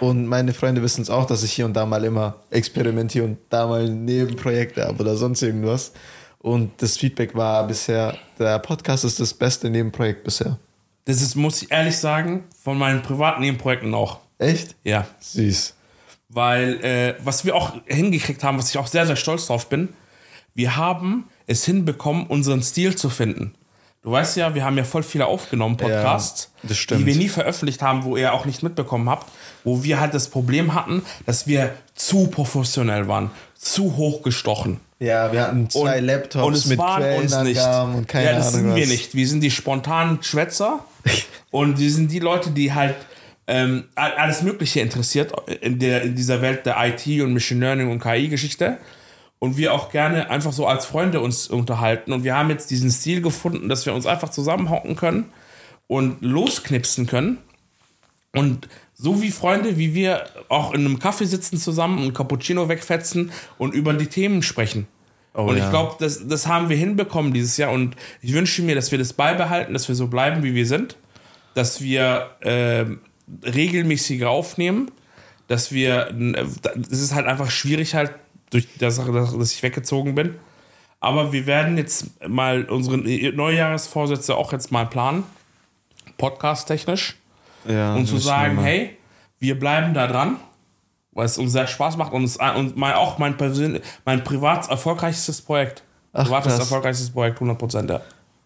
und meine Freunde wissen es auch, dass ich hier und da mal immer experimentiere und da mal Nebenprojekte habe oder sonst irgendwas. Und das Feedback war bisher, der Podcast ist das beste Nebenprojekt bisher. Das ist, muss ich ehrlich sagen, von meinen privaten Nebenprojekten auch. Echt? Ja. Süß. Weil, äh, was wir auch hingekriegt haben, was ich auch sehr, sehr stolz drauf bin, wir haben es hinbekommen, unseren Stil zu finden. Du weißt ja, wir haben ja voll viele aufgenommen, Podcasts, Ja, die wir nie veröffentlicht haben, wo ihr auch nicht mitbekommen habt, wo wir halt das Problem hatten, dass wir zu professionell waren, zu hochgestochen. Ja, wir hatten zwei Und- Laptops und es mit waren uns nicht. Und keine ja, das Ahnung sind wir was. nicht. Wir sind die spontanen Schwätzer und wir sind die Leute, die halt ähm, all- alles Mögliche interessiert in, der, in dieser Welt der IT und Machine Learning und KI-Geschichte. Und wir auch gerne einfach so als Freunde uns unterhalten. Und wir haben jetzt diesen Stil gefunden, dass wir uns einfach zusammenhocken können und losknipsen können. Und so wie Freunde, wie wir auch in einem Kaffee sitzen zusammen, einen Cappuccino wegfetzen und über die Themen sprechen. und ich ja. glaube, das, das haben wir hinbekommen dieses Jahr. Und ich wünsche mir, dass wir das beibehalten, dass wir so bleiben, wie wir sind. Dass wir ähm, regelmäßiger aufnehmen. Dass wir. äh, Es ist halt einfach schwierig, halt, durch die Sache, dass ich weggezogen bin. Aber wir werden jetzt mal unsere Neujahresvorsätze auch jetzt mal planen. Podcast-technisch Ja, und zu sagen, mal. hey, wir bleiben da dran, weil es uns sehr Spaß macht und, es, und mein, auch mein, persönlich, mein privat erfolgreichstes Projekt. Ach, Privates krass. erfolgreichstes Projekt, 100%. Ja.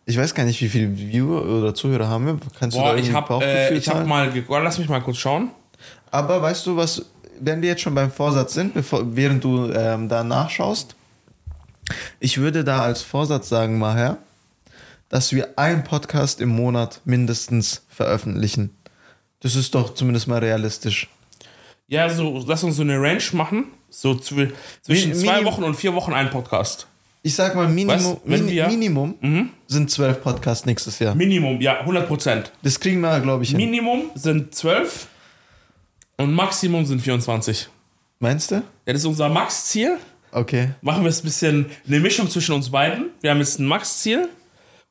Ich weiß gar nicht, wie viele Viewer oder Zuhörer haben wir. Kannst Boah, du da ich habe äh, ich hab mal, ge- lass mich mal kurz schauen. Aber weißt du, was, wenn wir jetzt schon beim Vorsatz sind, bevor, während du ähm, da nachschaust, ich würde da als Vorsatz sagen, Maher, dass wir einen Podcast im Monat mindestens veröffentlichen. Das ist doch zumindest mal realistisch. Ja, so, lass uns so eine Range machen. So zw zwischen Mi- zwei Wochen und vier Wochen ein Podcast. Ich sag mal, Minimum, Min wir- Mhm. Minimum sind zwölf Podcasts nächstes Jahr. Minimum, ja, 100%. Das kriegen wir, glaube ich, hin. Minimum sind 12 und Maximum sind 24. Meinst du? Ja, das ist unser Max-Ziel. Okay. machen wir es ein bisschen eine Mischung zwischen uns beiden. Wir haben jetzt ein Max-Ziel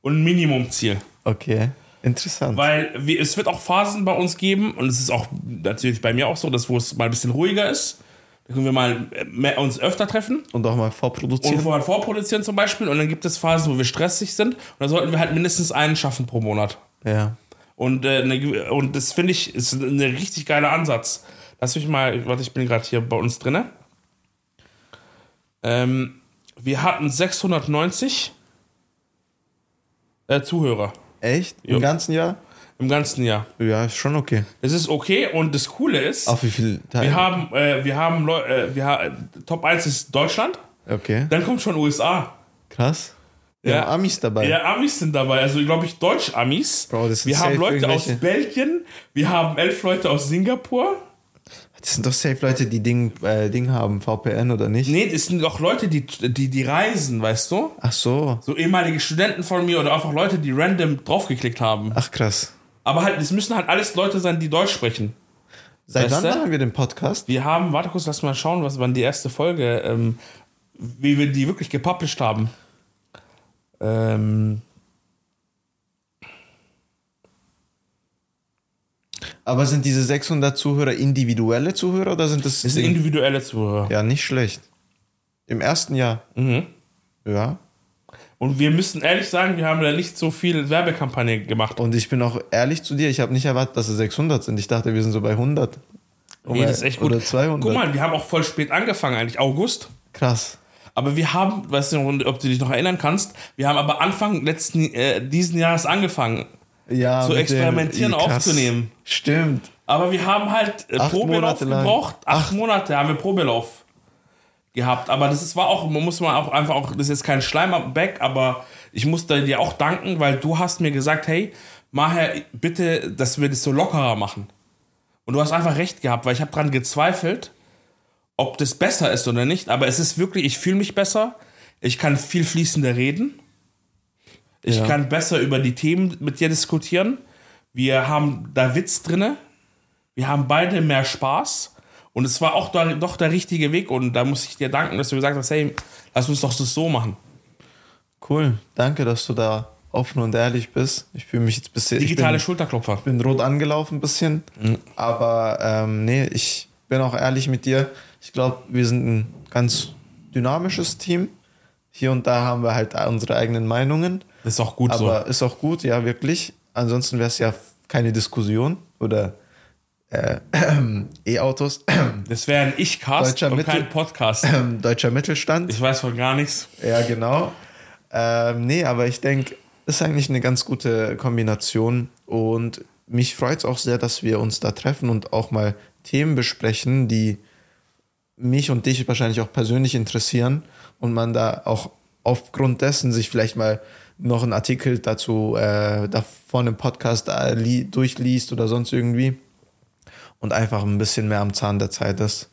und ein Minimum-Ziel. Okay. Interessant. Weil wir, es wird auch Phasen bei uns geben, und es ist auch natürlich bei mir auch so, dass wo es mal ein bisschen ruhiger ist. Da können wir mal mehr, uns öfter treffen Und auch mal und vorproduzieren. vorher vorproduzieren zum Beispiel. Und dann gibt es Phasen, wo wir stressig sind. Und da sollten wir halt mindestens einen schaffen pro Monat. ja. Und, äh, eine, und das finde ich ist ein richtig geiler Ansatz. Lass mich mal, warte, ich bin gerade hier bei uns drinne. Ähm, wir hatten 690 äh, Zuhörer Echt? Jo. Im ganzen Jahr? im ganzen Jahr. Ja, ist schon okay. Das ist okay und das Coole ist, Auf wie viel Teile? wir haben, äh, wir haben, Leu äh, wir ha Top 1 ist Deutschland, Okay. dann kommt schon USA. Krass. Wir Ja. haben Amis dabei. Ja, Amis sind dabei, also glaube ich Deutsch-Amis. Bro, das sind Wir haben Leute aus Belgien, wir haben elf Leute aus Singapur. Das sind doch safe Leute, die Ding, äh, Ding haben, VPN oder nicht? Nee, das sind auch Leute, die, die, die reisen, weißt du? Ach so. So ehemalige Studenten von mir oder einfach Leute, die random draufgeklickt haben. Ach krass. Aber halt, es müssen halt alles Leute sein, die Deutsch sprechen. Seit Weißt wann du? machen wir den Podcast? Wir haben, warte kurz, lass mal schauen, was wann die erste Folge, ähm, wie wir die wirklich gepublished haben. Ähm, Aber sind diese 600 Zuhörer individuelle Zuhörer oder sind das... das sind individuelle Zuhörer. ja, nicht schlecht. Im ersten Jahr. Mhm. Ja. Und wir müssen ehrlich sagen, wir haben da nicht so viel Werbekampagne gemacht. Und ich bin auch ehrlich zu dir, ich habe nicht erwartet, dass es 600 sind. Ich dachte, wir sind so bei 100. Nee, das ist echt gut. Oder 200. Guck mal, wir haben auch voll spät angefangen, eigentlich August. Krass. Aber wir haben, weißt du, ob du dich noch erinnern kannst, wir haben aber Anfang letzten, äh, diesen Jahres angefangen. Ja, Zu experimentieren, krass. aufzunehmen. Stimmt. Aber wir haben halt äh, Acht Probelauf gebraucht. Acht, Monate haben wir Probelauf gehabt. Aber das ist, war auch, man muss man auch einfach auch, das ist jetzt kein Schleimer-Back, aber ich muss dir auch danken, weil du hast mir gesagt, hey, Maher, bitte, dass wir das so lockerer machen. Und du hast einfach recht gehabt, weil ich habe dran gezweifelt, ob das besser ist oder nicht. Aber es ist wirklich, ich fühle mich besser. Ich kann viel fließender reden. Ich Ja. kann besser über die Themen mit dir diskutieren. Wir haben da Witz drinne. Wir haben beide mehr Spaß. Und es war auch da, doch der richtige Weg. Und da muss ich dir danken, dass du gesagt hast, hey, lass uns doch das so machen. Cool. Danke, dass du da offen und ehrlich bist. Ich fühle mich jetzt ein bisschen. Digitale ich bin, Schulterklopfer. bin rot angelaufen ein bisschen. Aber ähm, nee, ich bin auch ehrlich mit dir. Ich glaube, wir sind ein ganz dynamisches Team. Hier und da haben wir halt unsere eigenen Meinungen. Ist auch gut so. aber ist auch gut, ja, wirklich. Ansonsten wäre es ja keine Diskussion oder äh, E-Autos. Das wäre ein Ich-Cast und Mittel- kein Podcast. Deutscher Mittelstand. Ich weiß von gar nichts. Ja, genau. Ähm, nee, aber ich denke, ist eigentlich eine ganz gute Kombination und mich freut es auch sehr, dass wir uns da treffen und auch mal Themen besprechen, die mich und dich wahrscheinlich auch persönlich interessieren und man da auch aufgrund dessen sich vielleicht mal noch einen Artikel dazu äh, davon im Podcast äh, li- durchliest oder sonst irgendwie und einfach ein bisschen mehr am Zahn der Zeit ist.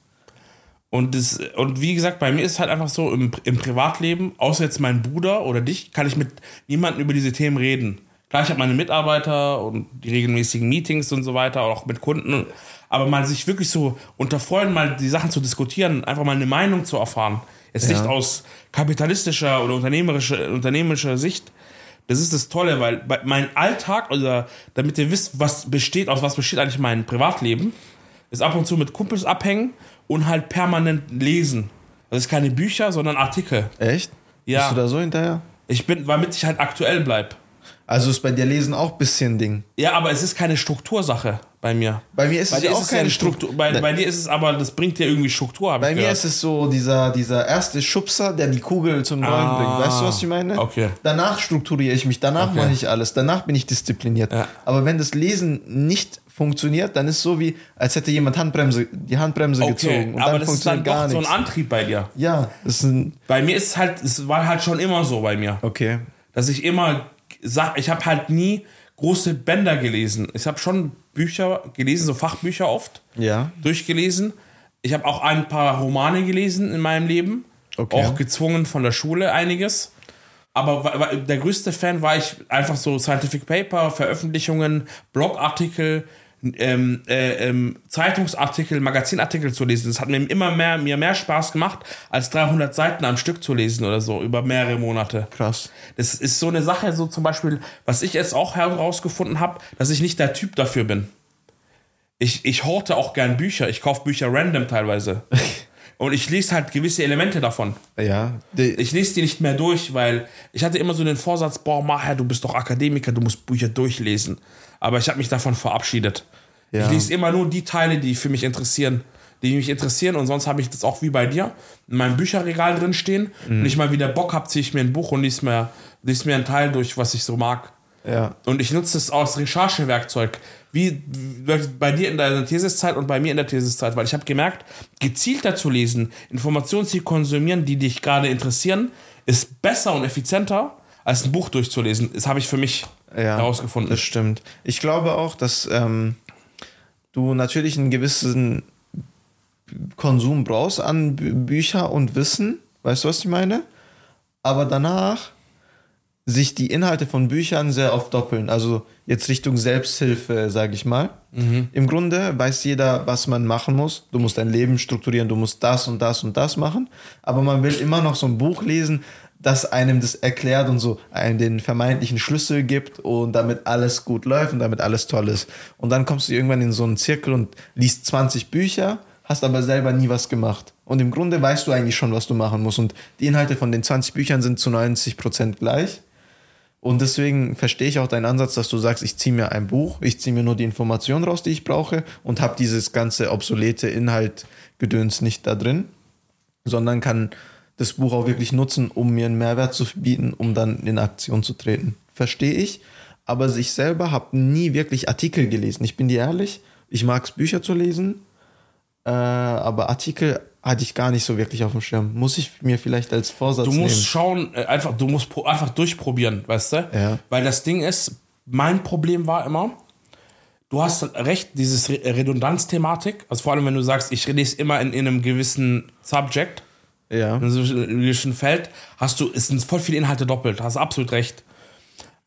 Und, das, und wie gesagt, bei mir ist halt einfach so, im, im Privatleben, außer jetzt mein Bruder oder dich, kann ich mit niemandem über diese Themen reden. Klar, ich habe meine Mitarbeiter und die regelmäßigen Meetings und so weiter, auch mit Kunden. Aber mal sich wirklich so unter Freunden mal die Sachen zu diskutieren, einfach mal eine Meinung zu erfahren. Jetzt Ja. nicht aus kapitalistischer oder unternehmerischer, unternehmerischer Sicht. Das ist das Tolle, weil mein Alltag, oder damit ihr wisst, was besteht, aus was besteht eigentlich mein Privatleben, ist ab und zu mit Kumpels abhängen und halt permanent lesen. Das ist keine Bücher, sondern Artikel. Echt? Ja. Bist du da so hinterher? Ich bin, damit ich halt aktuell bleib. Also ist bei dir Lesen auch ein bisschen Ding. Ja, aber es ist keine Struktursache bei mir. Bei mir ist Bei es ja ist auch es ja keine eine Struktur. Bei, Ne. bei dir ist es aber, das bringt dir irgendwie Struktur. Bei mir gehört. ist es so dieser, dieser erste Schubser, der die Kugel zum Rollen Ah, bringt. Weißt du, was ich meine? okay. Danach strukturiere ich mich, danach Okay. mache ich alles, danach bin ich diszipliniert. Ja. Aber wenn das Lesen nicht funktioniert, dann ist es so wie, als hätte jemand Handbremse, die Handbremse okay, gezogen und aber dann das ist dann funktioniert gar so ein nichts. Antrieb bei dir. ja, das ist ein. Bei mir ist es halt, es war halt schon immer so bei mir. Okay. dass ich immer sag, ich habe halt nie große Bänder gelesen. Ich habe schon Bücher gelesen, so Fachbücher oft Ja. durchgelesen. Ich habe auch ein paar Romane gelesen in meinem Leben, Okay. auch gezwungen von der Schule einiges. Aber der größte Fan war ich einfach so Scientific Paper, Veröffentlichungen, Blogartikel, ähm, äh, ähm, Zeitungsartikel, Magazinartikel zu lesen. Das hat mir immer mehr, mir mehr Spaß gemacht, als 300 Seiten am Stück zu lesen oder so, über mehrere Monate. Krass. Das ist so eine Sache, so zum Beispiel, was ich jetzt auch herausgefunden habe, dass ich nicht der Typ dafür bin. Ich, ich horte auch gern Bücher. Ich kaufe Bücher random teilweise. Und ich lese halt gewisse Elemente davon. Ja. Ich lese die nicht mehr durch, weil ich hatte immer so den Vorsatz, boah, Maher, du bist doch Akademiker, du musst Bücher durchlesen. Aber ich habe mich davon verabschiedet. Ja. Ich lese immer nur die Teile, die für mich interessieren, die mich interessieren. Und sonst habe ich das auch wie bei dir in meinem Bücherregal drin stehen. Wenn ich mal wieder Bock habe, ziehe ich mir ein Buch und lese mir, lese mir einen Teil durch, was ich so mag. Ja. Und ich nutze es als Recherchewerkzeug, wie bei dir in deiner Thesiszeit und bei mir in der Thesiszeit, weil ich habe gemerkt, gezielter zu lesen, Informationen zu konsumieren, die dich gerade interessieren, ist besser und effizienter, als ein Buch durchzulesen. Das habe ich für mich Ja, herausgefunden. Das stimmt. Ich glaube auch, dass ähm, du natürlich einen gewissen Konsum brauchst an Bü Bücher und Wissen. Weißt du, was ich meine? Aber danach sich die Inhalte von Büchern sehr oft doppeln. Also jetzt Richtung Selbsthilfe, sage ich mal. Im Grunde weiß jeder, was man machen muss. Du musst dein Leben strukturieren, du musst das und das und das machen. Aber man will immer noch so ein Buch lesen, das einem das erklärt und so einen den vermeintlichen Schlüssel gibt und damit alles gut läuft und damit alles toll ist. Und dann kommst du irgendwann in so einen Zirkel und liest 20 Bücher, hast aber selber nie was gemacht. Und im Grunde weißt du eigentlich schon, was du machen musst. Und die Inhalte von den 20 Büchern sind zu 90 Prozent gleich. Und deswegen verstehe ich auch deinen Ansatz, dass du sagst, ich ziehe mir ein Buch, ich ziehe mir nur die Informationen raus, die ich brauche und habe dieses ganze obsolete Inhaltgedöns nicht da drin, sondern kann das Buch auch wirklich nutzen, um mir einen Mehrwert zu bieten, um dann in Aktion zu treten. Verstehe ich. Aber ich selber habe nie wirklich Artikel gelesen. Ich bin dir ehrlich, ich mag es, Bücher zu lesen, äh, aber Artikel hatte ich gar nicht so wirklich auf dem Schirm. Muss ich mir vielleicht als Vorsatz Du musst nehmen. schauen, äh, einfach, du musst einfach durchprobieren, weißt du? Ja. Weil das Ding ist, mein Problem war immer, du hast recht, dieses Re- Redundanzthematik, also vor allem, wenn du sagst, ich lese immer in, in einem gewissen Subject, Ja. in einem gewissen Feld, hast du, es sind voll viele Inhalte doppelt, hast absolut recht.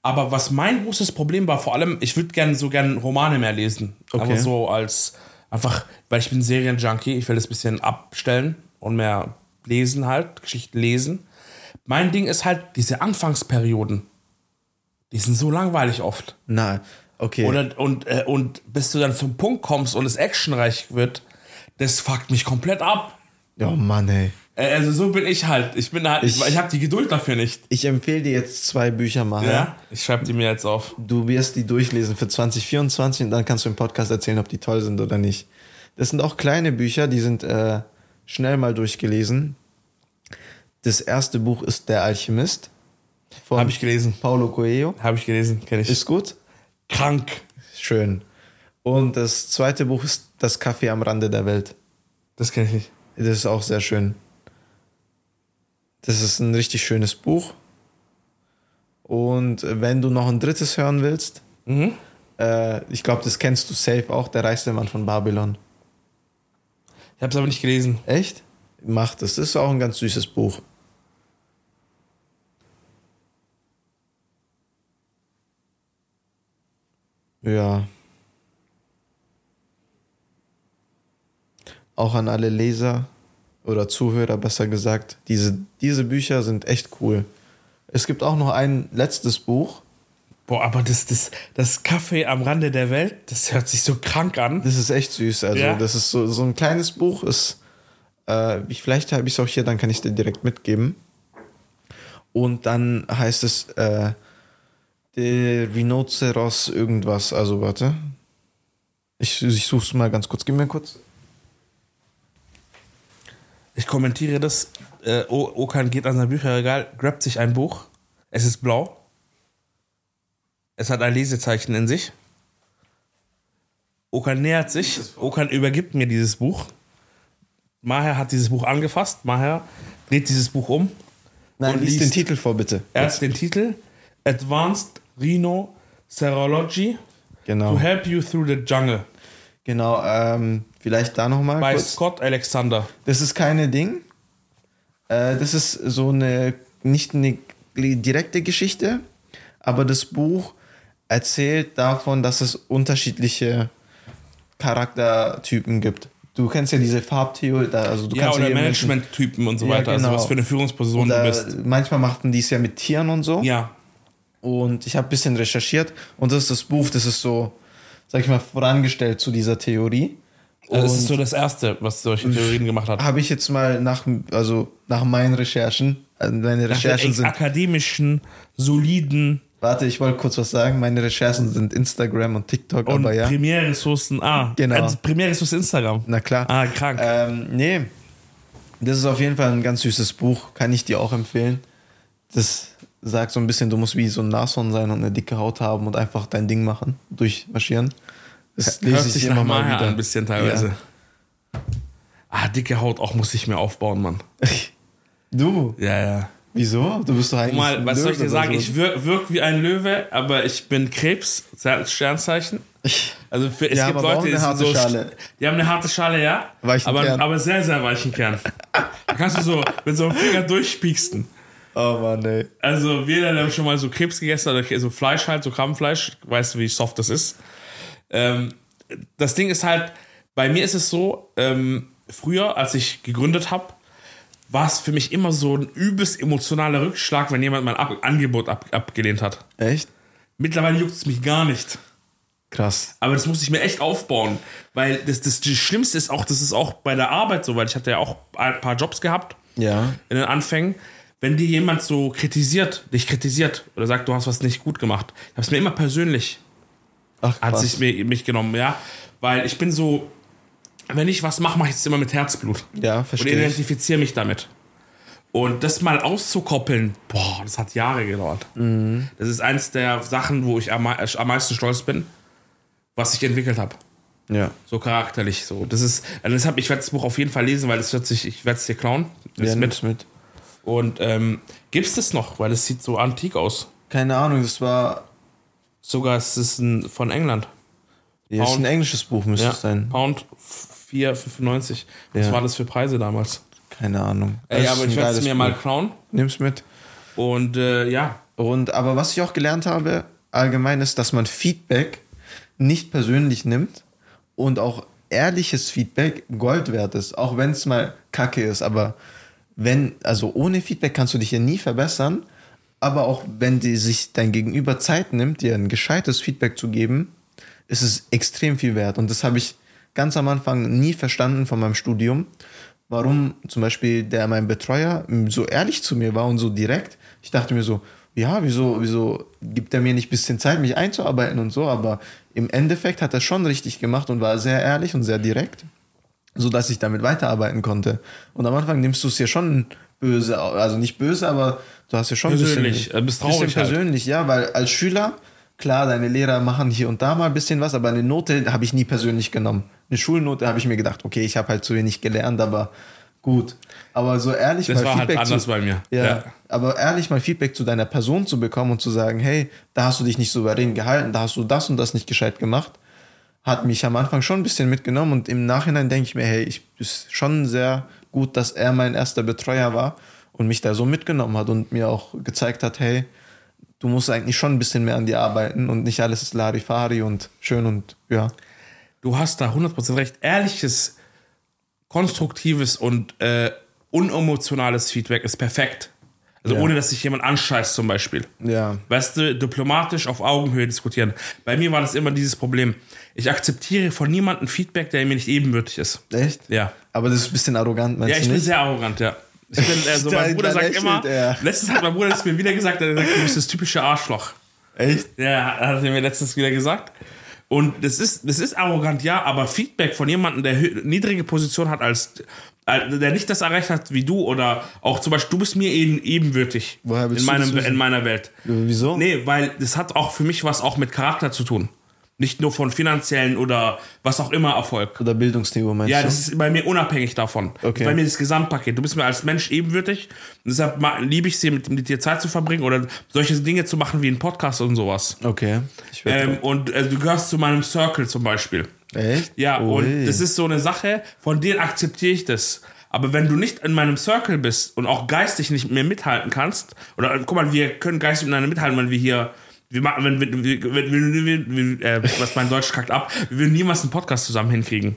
Aber was mein großes Problem war, vor allem, ich würde gerne so gerne Romane mehr lesen. Okay. Aber so als, einfach, weil ich bin Serienjunkie, ich will das ein bisschen abstellen und mehr lesen halt, Geschichten lesen. Mein Ding ist halt diese Anfangsperioden. Die sind so langweilig oft. Na, okay. Oder, und, äh, und bis du dann zum Punkt kommst und es actionreich wird, das fuckt mich komplett ab. oh Mann, ey. Äh, Also so bin ich halt. Ich bin halt, ich, Ich- ich habe die Geduld dafür nicht. Ich empfehle dir jetzt zwei Bücher mal. Ja? Ich schreibe die mir jetzt auf. Du wirst die durchlesen für 2024 und dann kannst du im Podcast erzählen, ob die toll sind oder nicht. Das sind auch kleine Bücher, die sind äh, schnell mal durchgelesen. Das erste Buch ist Der Alchemist Habe ich gelesen. Paulo Coelho. Habe ich gelesen, kenne ich. Ist gut? krank. Schön. Und das zweite Buch ist Das Café am Rande der Welt. Das kenne ich nicht. Das ist auch sehr schön. Das ist ein richtig schönes Buch. Und wenn du noch ein drittes hören willst, Mhm. äh, ich glaube, das kennst du safe auch, Der reichste Mann von Babylon. Ich habe es aber nicht gelesen. Echt? Mach das. Das ist auch ein ganz süßes Buch. Ja. Auch an alle Leser oder Zuhörer besser gesagt, diese, diese Bücher sind echt cool. Es gibt auch noch ein letztes Buch. Boah, aber das, das, das Kaffee am Rande der Welt, das hört sich so krank an. Das ist echt süß. Also, Ja. das ist so, so ein kleines Buch. Ist, äh, ich, vielleicht habe ich es auch hier, dann kann ich es dir direkt mitgeben. Und dann heißt es äh, der Rhinoceros irgendwas. Also, warte. Ich, ich suche es mal ganz kurz. Gib mir kurz. Ich kommentiere das. Äh, Okan geht an sein Bücherregal, grabt sich ein Buch. Es ist blau. Es hat ein Lesezeichen in sich. Okan nähert sich. Okan übergibt mir dieses Buch. Maher hat dieses Buch angefasst. Maher dreht dieses Buch um. Nein, Und lies den liest- Titel vor, bitte. Erst den Titel Advanced Rhino Serology Genau. to help you through the jungle Genau. Ähm, vielleicht da nochmal bei kurz. Scott Alexander. Das ist keine Ding. Äh, das ist so eine, nicht eine direkte Geschichte, aber das Buch erzählt davon, dass es unterschiedliche Charaktertypen gibt. Du kennst ja diese Farbtheorie, also du Ja, kannst oder Menschen- Management-Typen und so Ja, weiter. Also genau. was für eine Führungsperson du Oder bist. manchmal machten die es ja mit Tieren und so. Ja. Und ich habe ein bisschen recherchiert und das ist das Buch, das ist so, sag ich mal, vorangestellt zu dieser Theorie. Das Und- ist so das Erste, was solche Theorien gemacht hat. habe ich jetzt mal nach, also nach meinen Recherchen, also meine Nach Recherchen echt sind, akademischen, soliden warte, ich wollte kurz was sagen, meine Recherchen sind Instagram und TikTok, und aber ja, Primärressourcen. Ah, Genau. Also Primärressourcen Instagram. na klar. Ah, krank. Ähm, nee, das ist auf jeden Fall ein ganz süßes Buch, kann ich dir auch empfehlen. Das sagt so ein bisschen, du musst wie so ein Nashorn sein und eine dicke Haut haben und einfach dein Ding machen, durchmarschieren. Das Hört sich nach Maher an, ein bisschen teilweise. Ja. Ah, dicke Haut auch muss ich mir aufbauen, Mann. Du, Ja, ja. wieso? Du bist doch eigentlich Mal, was soll ich Löwe dir sagen? oder Ich wirke wirk wie ein Löwe, aber ich bin Krebs, Sternzeichen. so. Also für, es Ja, gibt Leute, die harte so, Schale. Die haben eine harte Schale, ja. Weichen aber, Kern. aber sehr, sehr weichen Kern. Da kannst du so mit so einem Finger durchspieksten. Oh Mann, ey. Also jeder, der schon mal so Krebs gegessen hat, so Fleisch halt, so Krabbenfleisch, weißt du, wie soft das ist. Ähm, das Ding ist halt, bei mir ist es so, ähm, früher, als ich gegründet habe, war es für mich immer so ein übelst emotionaler Rückschlag, wenn jemand mein ab Angebot ab abgelehnt hat. Echt? Mittlerweile juckt es mich gar nicht. Krass. Aber das muss ich mir echt aufbauen. Weil das, das, das Schlimmste ist auch, das ist auch bei der Arbeit so, weil ich hatte ja auch ein paar Jobs gehabt Ja. in den Anfängen. Wenn dir jemand so kritisiert, dich kritisiert oder sagt, du hast was nicht gut gemacht, ich habe es mir immer persönlich, Ach, hat sich mir, mich genommen, ja. Weil ich bin so, wenn ich was mache, mache ich es immer mit Herzblut. Ja, Und verstehe ich. identifiziere mich damit. Und das mal auszukoppeln, boah, das hat Jahre gedauert. Mhm. Das ist eins der Sachen, wo ich am, mei- am meisten stolz bin, was ich entwickelt habe. Ja. So charakterlich. So. Das ist, also deshalb, ich werde das Buch auf jeden Fall lesen, weil es wird sich, ich werde es dir klauen. Das Ja, mit. mit. Und ähm, gibt es das noch? Weil es sieht so antik aus. Keine Ahnung, das war. Sogar es ist ein, von England. Ja, ist ein Pound. englisches Buch, müsste Ja, es sein. Pound 4,95. Was Ja. war das für Preise damals? Keine Ahnung. Ey, Das aber ich werde es mir mal Buch. klauen. Nimm's mit. Und äh, ja, Und aber was ich auch gelernt habe, allgemein ist, dass man Feedback nicht persönlich nimmt und auch ehrliches Feedback Gold wert ist, auch wenn es mal Kacke ist. Aber wenn, also ohne Feedback kannst du dich ja nie verbessern, aber auch wenn die sich dein Gegenüber Zeit nimmt, dir ein gescheites Feedback zu geben, ist es extrem viel wert. Und das habe ich ganz am Anfang nie verstanden von meinem Studium, warum zum Beispiel der mein Betreuer so ehrlich zu mir war und so direkt. Ich dachte mir so, ja, wieso, wieso gibt er mir nicht ein bisschen Zeit, mich einzuarbeiten und so, aber im Endeffekt hat er schon richtig gemacht und war sehr ehrlich und sehr direkt, sodass ich damit weiterarbeiten konnte. Und am Anfang nimmst du es ja schon böse, also nicht böse, aber du hast ja schon Persönlich, ein bisschen, äh, bist traurig bisschen halt. persönlich, ja, weil als Schüler, klar, deine Lehrer machen hier und da mal ein bisschen was, aber eine Note habe ich nie persönlich genommen. Eine Schulnote habe ich mir gedacht, okay, ich habe halt zu wenig gelernt, aber gut. Aber so ehrlich Das mal war halt Feedback anders zu, bei mir. Ja, Ja. aber ehrlich mal Feedback zu deiner Person zu bekommen und zu sagen, hey, da hast du dich nicht souverän gehalten, da hast du das und das nicht gescheit gemacht, hat mich am Anfang schon ein bisschen mitgenommen und im Nachhinein denke ich mir, hey, ich ist schon sehr gut, dass er mein erster Betreuer war und mich da so mitgenommen hat und mir auch gezeigt hat, hey, du musst eigentlich schon ein bisschen mehr an dir arbeiten und nicht alles ist Larifari und schön und ja. Du hast da 100% recht. Ehrliches, konstruktives und äh, unemotionales Feedback ist perfekt. Also Ja. ohne, dass sich jemand anscheißt zum Beispiel. Ja. Weißt du, diplomatisch auf Augenhöhe diskutieren. Bei mir war das immer dieses Problem. Ich akzeptiere von niemandem Feedback, der mir nicht ebenbürtig ist. Echt? Ja. Aber das ist ein bisschen arrogant, meinst Ja, ich du bin nicht? sehr arrogant, ja. Ich bin, also mein Bruder sagt immer, er. letztens hat mein Bruder das mir wieder gesagt, er sagt, du bist das typische Arschloch. Echt? Ja, hat er mir letztens wieder gesagt. Und das ist, das ist arrogant, ja, aber Feedback von jemandem, der niedrige Position hat als, äh, der nicht das erreicht hat wie du oder auch zum Beispiel, du bist mir eben, ebenwürdig Woher in, du meinem, wissen? in meiner Welt. Wieso? Nee, weil das hat auch für mich was auch mit Charakter zu tun. Nicht nur von finanziellen oder was auch immer Erfolg. Oder Bildungsniveau meinst Ja, du? das ist bei mir unabhängig davon. Okay. Bei mir das Gesamtpaket. Du bist mir als Mensch ebenwürdig. Und deshalb liebe ich es, mit, mit dir Zeit zu verbringen oder solche Dinge zu machen wie ein Podcast und sowas. Okay. Ähm, und äh, du gehörst zu meinem Circle zum Beispiel. Echt? Ja, Ui. und das ist so eine Sache, von denen akzeptiere ich das. Aber wenn du nicht in meinem Circle bist und auch geistig nicht mehr mithalten kannst, oder guck mal, wir können geistig miteinander mithalten, wenn wir hier, wir machen, wenn, wenn, wenn, wenn, wenn, wenn, wenn äh, was mein Deutsch kackt ab, wir würden niemals einen Podcast zusammen hinkriegen.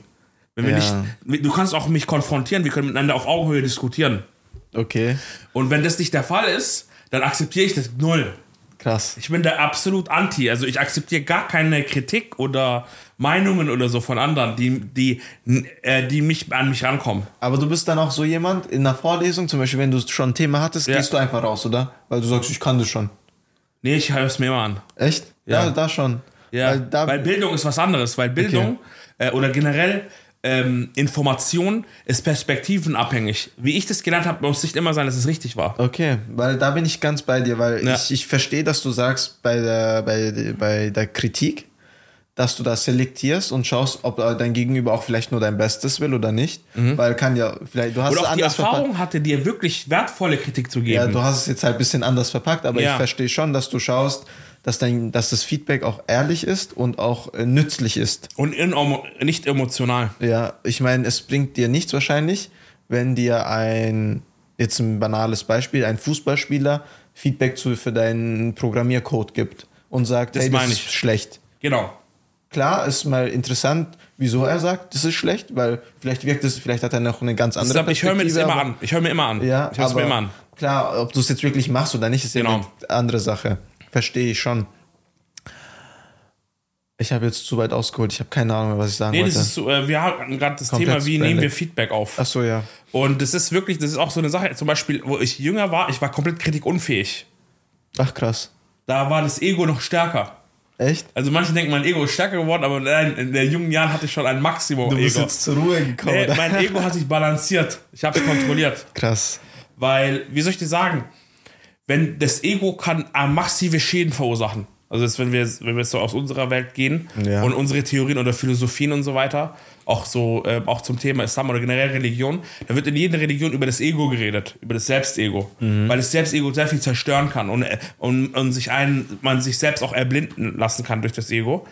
Wenn wir Ja. nicht, du kannst auch mich konfrontieren, wir können miteinander auf Augenhöhe diskutieren. Okay. Und wenn das nicht der Fall ist, dann akzeptiere ich das null. Krass. Ich bin da absolut anti. Also ich akzeptiere gar keine Kritik oder Meinungen oder so von anderen, die, die, äh, die mich an mich rankommen. Aber du bist dann auch so jemand in einer Vorlesung, zum Beispiel, wenn du schon ein Thema hattest, Ja. gehst du einfach raus, oder? Weil du sagst, ich kann das schon. Nee, ich höre es mir immer an. Echt? Ja. Da, da schon. Ja, Weil da, weil Bildung ist was anderes, weil Bildung äh, oder generell ähm, Information ist perspektivenabhängig. Wie ich das gelernt habe, muss nicht immer sein, dass es richtig war. okay, weil da bin ich ganz bei dir, weil Ja. ich, ich verstehe, dass du sagst bei der, bei, bei der Kritik, dass du das selektierst und schaust, ob dein Gegenüber auch vielleicht nur dein Bestes will oder nicht. Weil kann ja, vielleicht, du hast Oder es auch die anders verpackt. Erfahrung hatte, dir wirklich wertvolle Kritik zu geben. Ja, du hast es jetzt halt ein bisschen anders verpackt, aber Ja. ich verstehe schon, dass du schaust, dass, dein, dass das Feedback auch ehrlich ist und auch äh, nützlich ist. Und in, nicht emotional. Ja, ich meine, es bringt dir nichts wahrscheinlich, wenn dir ein, jetzt ein banales Beispiel, ein Fußballspieler Feedback zu, für deinen Programmiercode gibt und sagt, Das hey, das ist ich. schlecht. Genau. Klar, ist mal interessant, wieso er sagt, das ist schlecht, weil vielleicht wirkt es, vielleicht hat er noch eine ganz andere Deshalb, ich höre mir das immer aber- an. Ich höre mir immer an. Ja, ich höre mir immer an. klar, ob du es jetzt wirklich machst oder nicht, ist ja Genau. eine andere Sache. Verstehe ich schon. Ich habe jetzt zu weit ausgeholt. Ich habe keine Ahnung mehr, was ich sagen Nee, das wollte. ist so, äh, wir haben gerade das Komplett Thema, wie nehmen wir Feedback auf? Ach so, ja. Und das ist wirklich, das ist auch so eine Sache, zum Beispiel, wo ich jünger war, ich war komplett kritikunfähig. Ach krass. Da war das Ego noch stärker. Echt? Also manche denken, mein Ego ist stärker geworden, aber nein, in den jungen Jahren hatte ich schon ein Maximum Du bist Ego. jetzt zur Ruhe gekommen. Nee, mein Ego hat sich balanciert. Ich habe es kontrolliert. Krass. Weil, wie soll ich dir sagen, wenn das Ego kann äh, massive Schäden verursachen. Also jetzt, wenn wir, wenn wir jetzt so aus unserer Welt gehen Ja. und unsere Theorien oder Philosophien und so weiter, auch so, äh, auch zum Thema Islam oder generell Religion, da wird in jeder Religion über das Ego geredet, über das Selbstego. Weil das Selbstego sehr viel zerstören kann und, äh, und, und sich einen, man sich selbst auch erblinden lassen kann durch das Ego.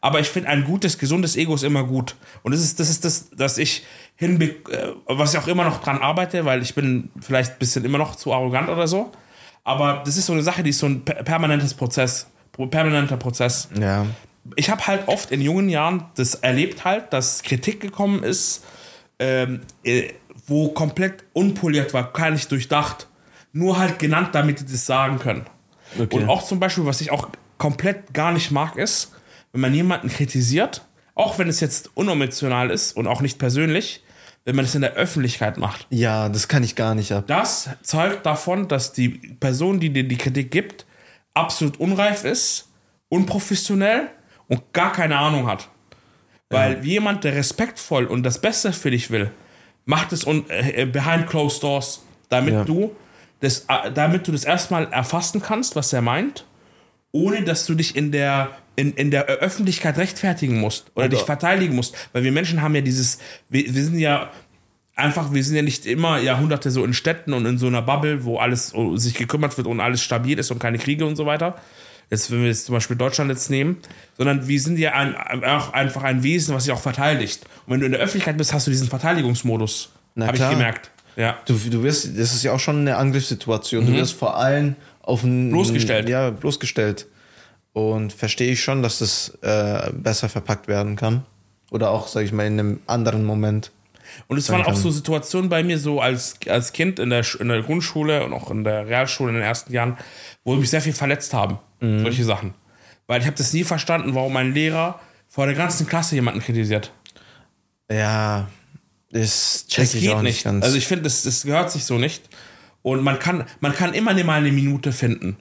Aber ich finde, ein gutes, gesundes Ego ist immer gut. Und das ist das, ist das dass ich hinbe äh, was ich auch immer noch dran arbeite, weil ich bin vielleicht ein bisschen immer noch zu arrogant oder so. Aber das ist so eine Sache, die ist so ein per- permanentes Prozess, pro- permanenter Prozess. Ja. Ich habe halt oft in jungen Jahren das erlebt halt, dass Kritik gekommen ist, ähm, äh, wo komplett unpoliert war, gar nicht durchdacht. Nur halt genannt, damit die das sagen können. Okay. Und auch zum Beispiel, was ich auch komplett gar nicht mag, ist, wenn man jemanden kritisiert, auch wenn es jetzt unemotional ist und auch nicht persönlich, wenn man es in der Öffentlichkeit macht. Ja, das kann ich gar nicht ab. Das zeugt davon, dass die Person, die dir die Kritik gibt, absolut unreif ist, unprofessionell und gar keine Ahnung hat. Weil jemand, der respektvoll und das Beste für dich will, macht es un äh, behind closed doors, damit Ja. du das, äh, damit du das erstmal erfassen kannst, was er meint, ohne dass du dich in der in, in der Öffentlichkeit rechtfertigen musst oder Also- dich verteidigen musst. Weil wir Menschen haben ja dieses, wir, wir sind ja einfach, wir sind ja nicht immer Jahrhunderte so in Städten und in so einer Bubble, wo alles sich gekümmert wird und alles stabil ist und keine Kriege und so weiter. Jetzt, wenn wir jetzt zum Beispiel Deutschland jetzt nehmen, sondern wir sind ja ein, auch einfach ein Wesen, was sich auch verteidigt. Und wenn du in der Öffentlichkeit bist, hast du diesen Verteidigungsmodus. Habe ich gemerkt. Ja. Du, du wirst, das ist ja auch schon eine Angriffssituation. Du wirst vor allem auf ein. Bloßgestellt. Ja, bloßgestellt. Und verstehe ich schon, dass das äh, besser verpackt werden kann. Oder auch, sag ich mal, in einem anderen Moment. Und es waren auch so Situationen bei mir, so als, als Kind in der, in der Grundschule und auch in der Realschule in den ersten Jahren, wo mich sehr viel verletzt haben. Mhm. Solche Sachen. Weil ich habe das nie verstanden, warum mein Lehrer vor der ganzen Klasse jemanden kritisiert. Ja, das check Das ich geht auch nicht. nicht ganz. Also ich finde, das, das gehört sich so nicht. Und man kann, man kann immer mal eine Minute finden,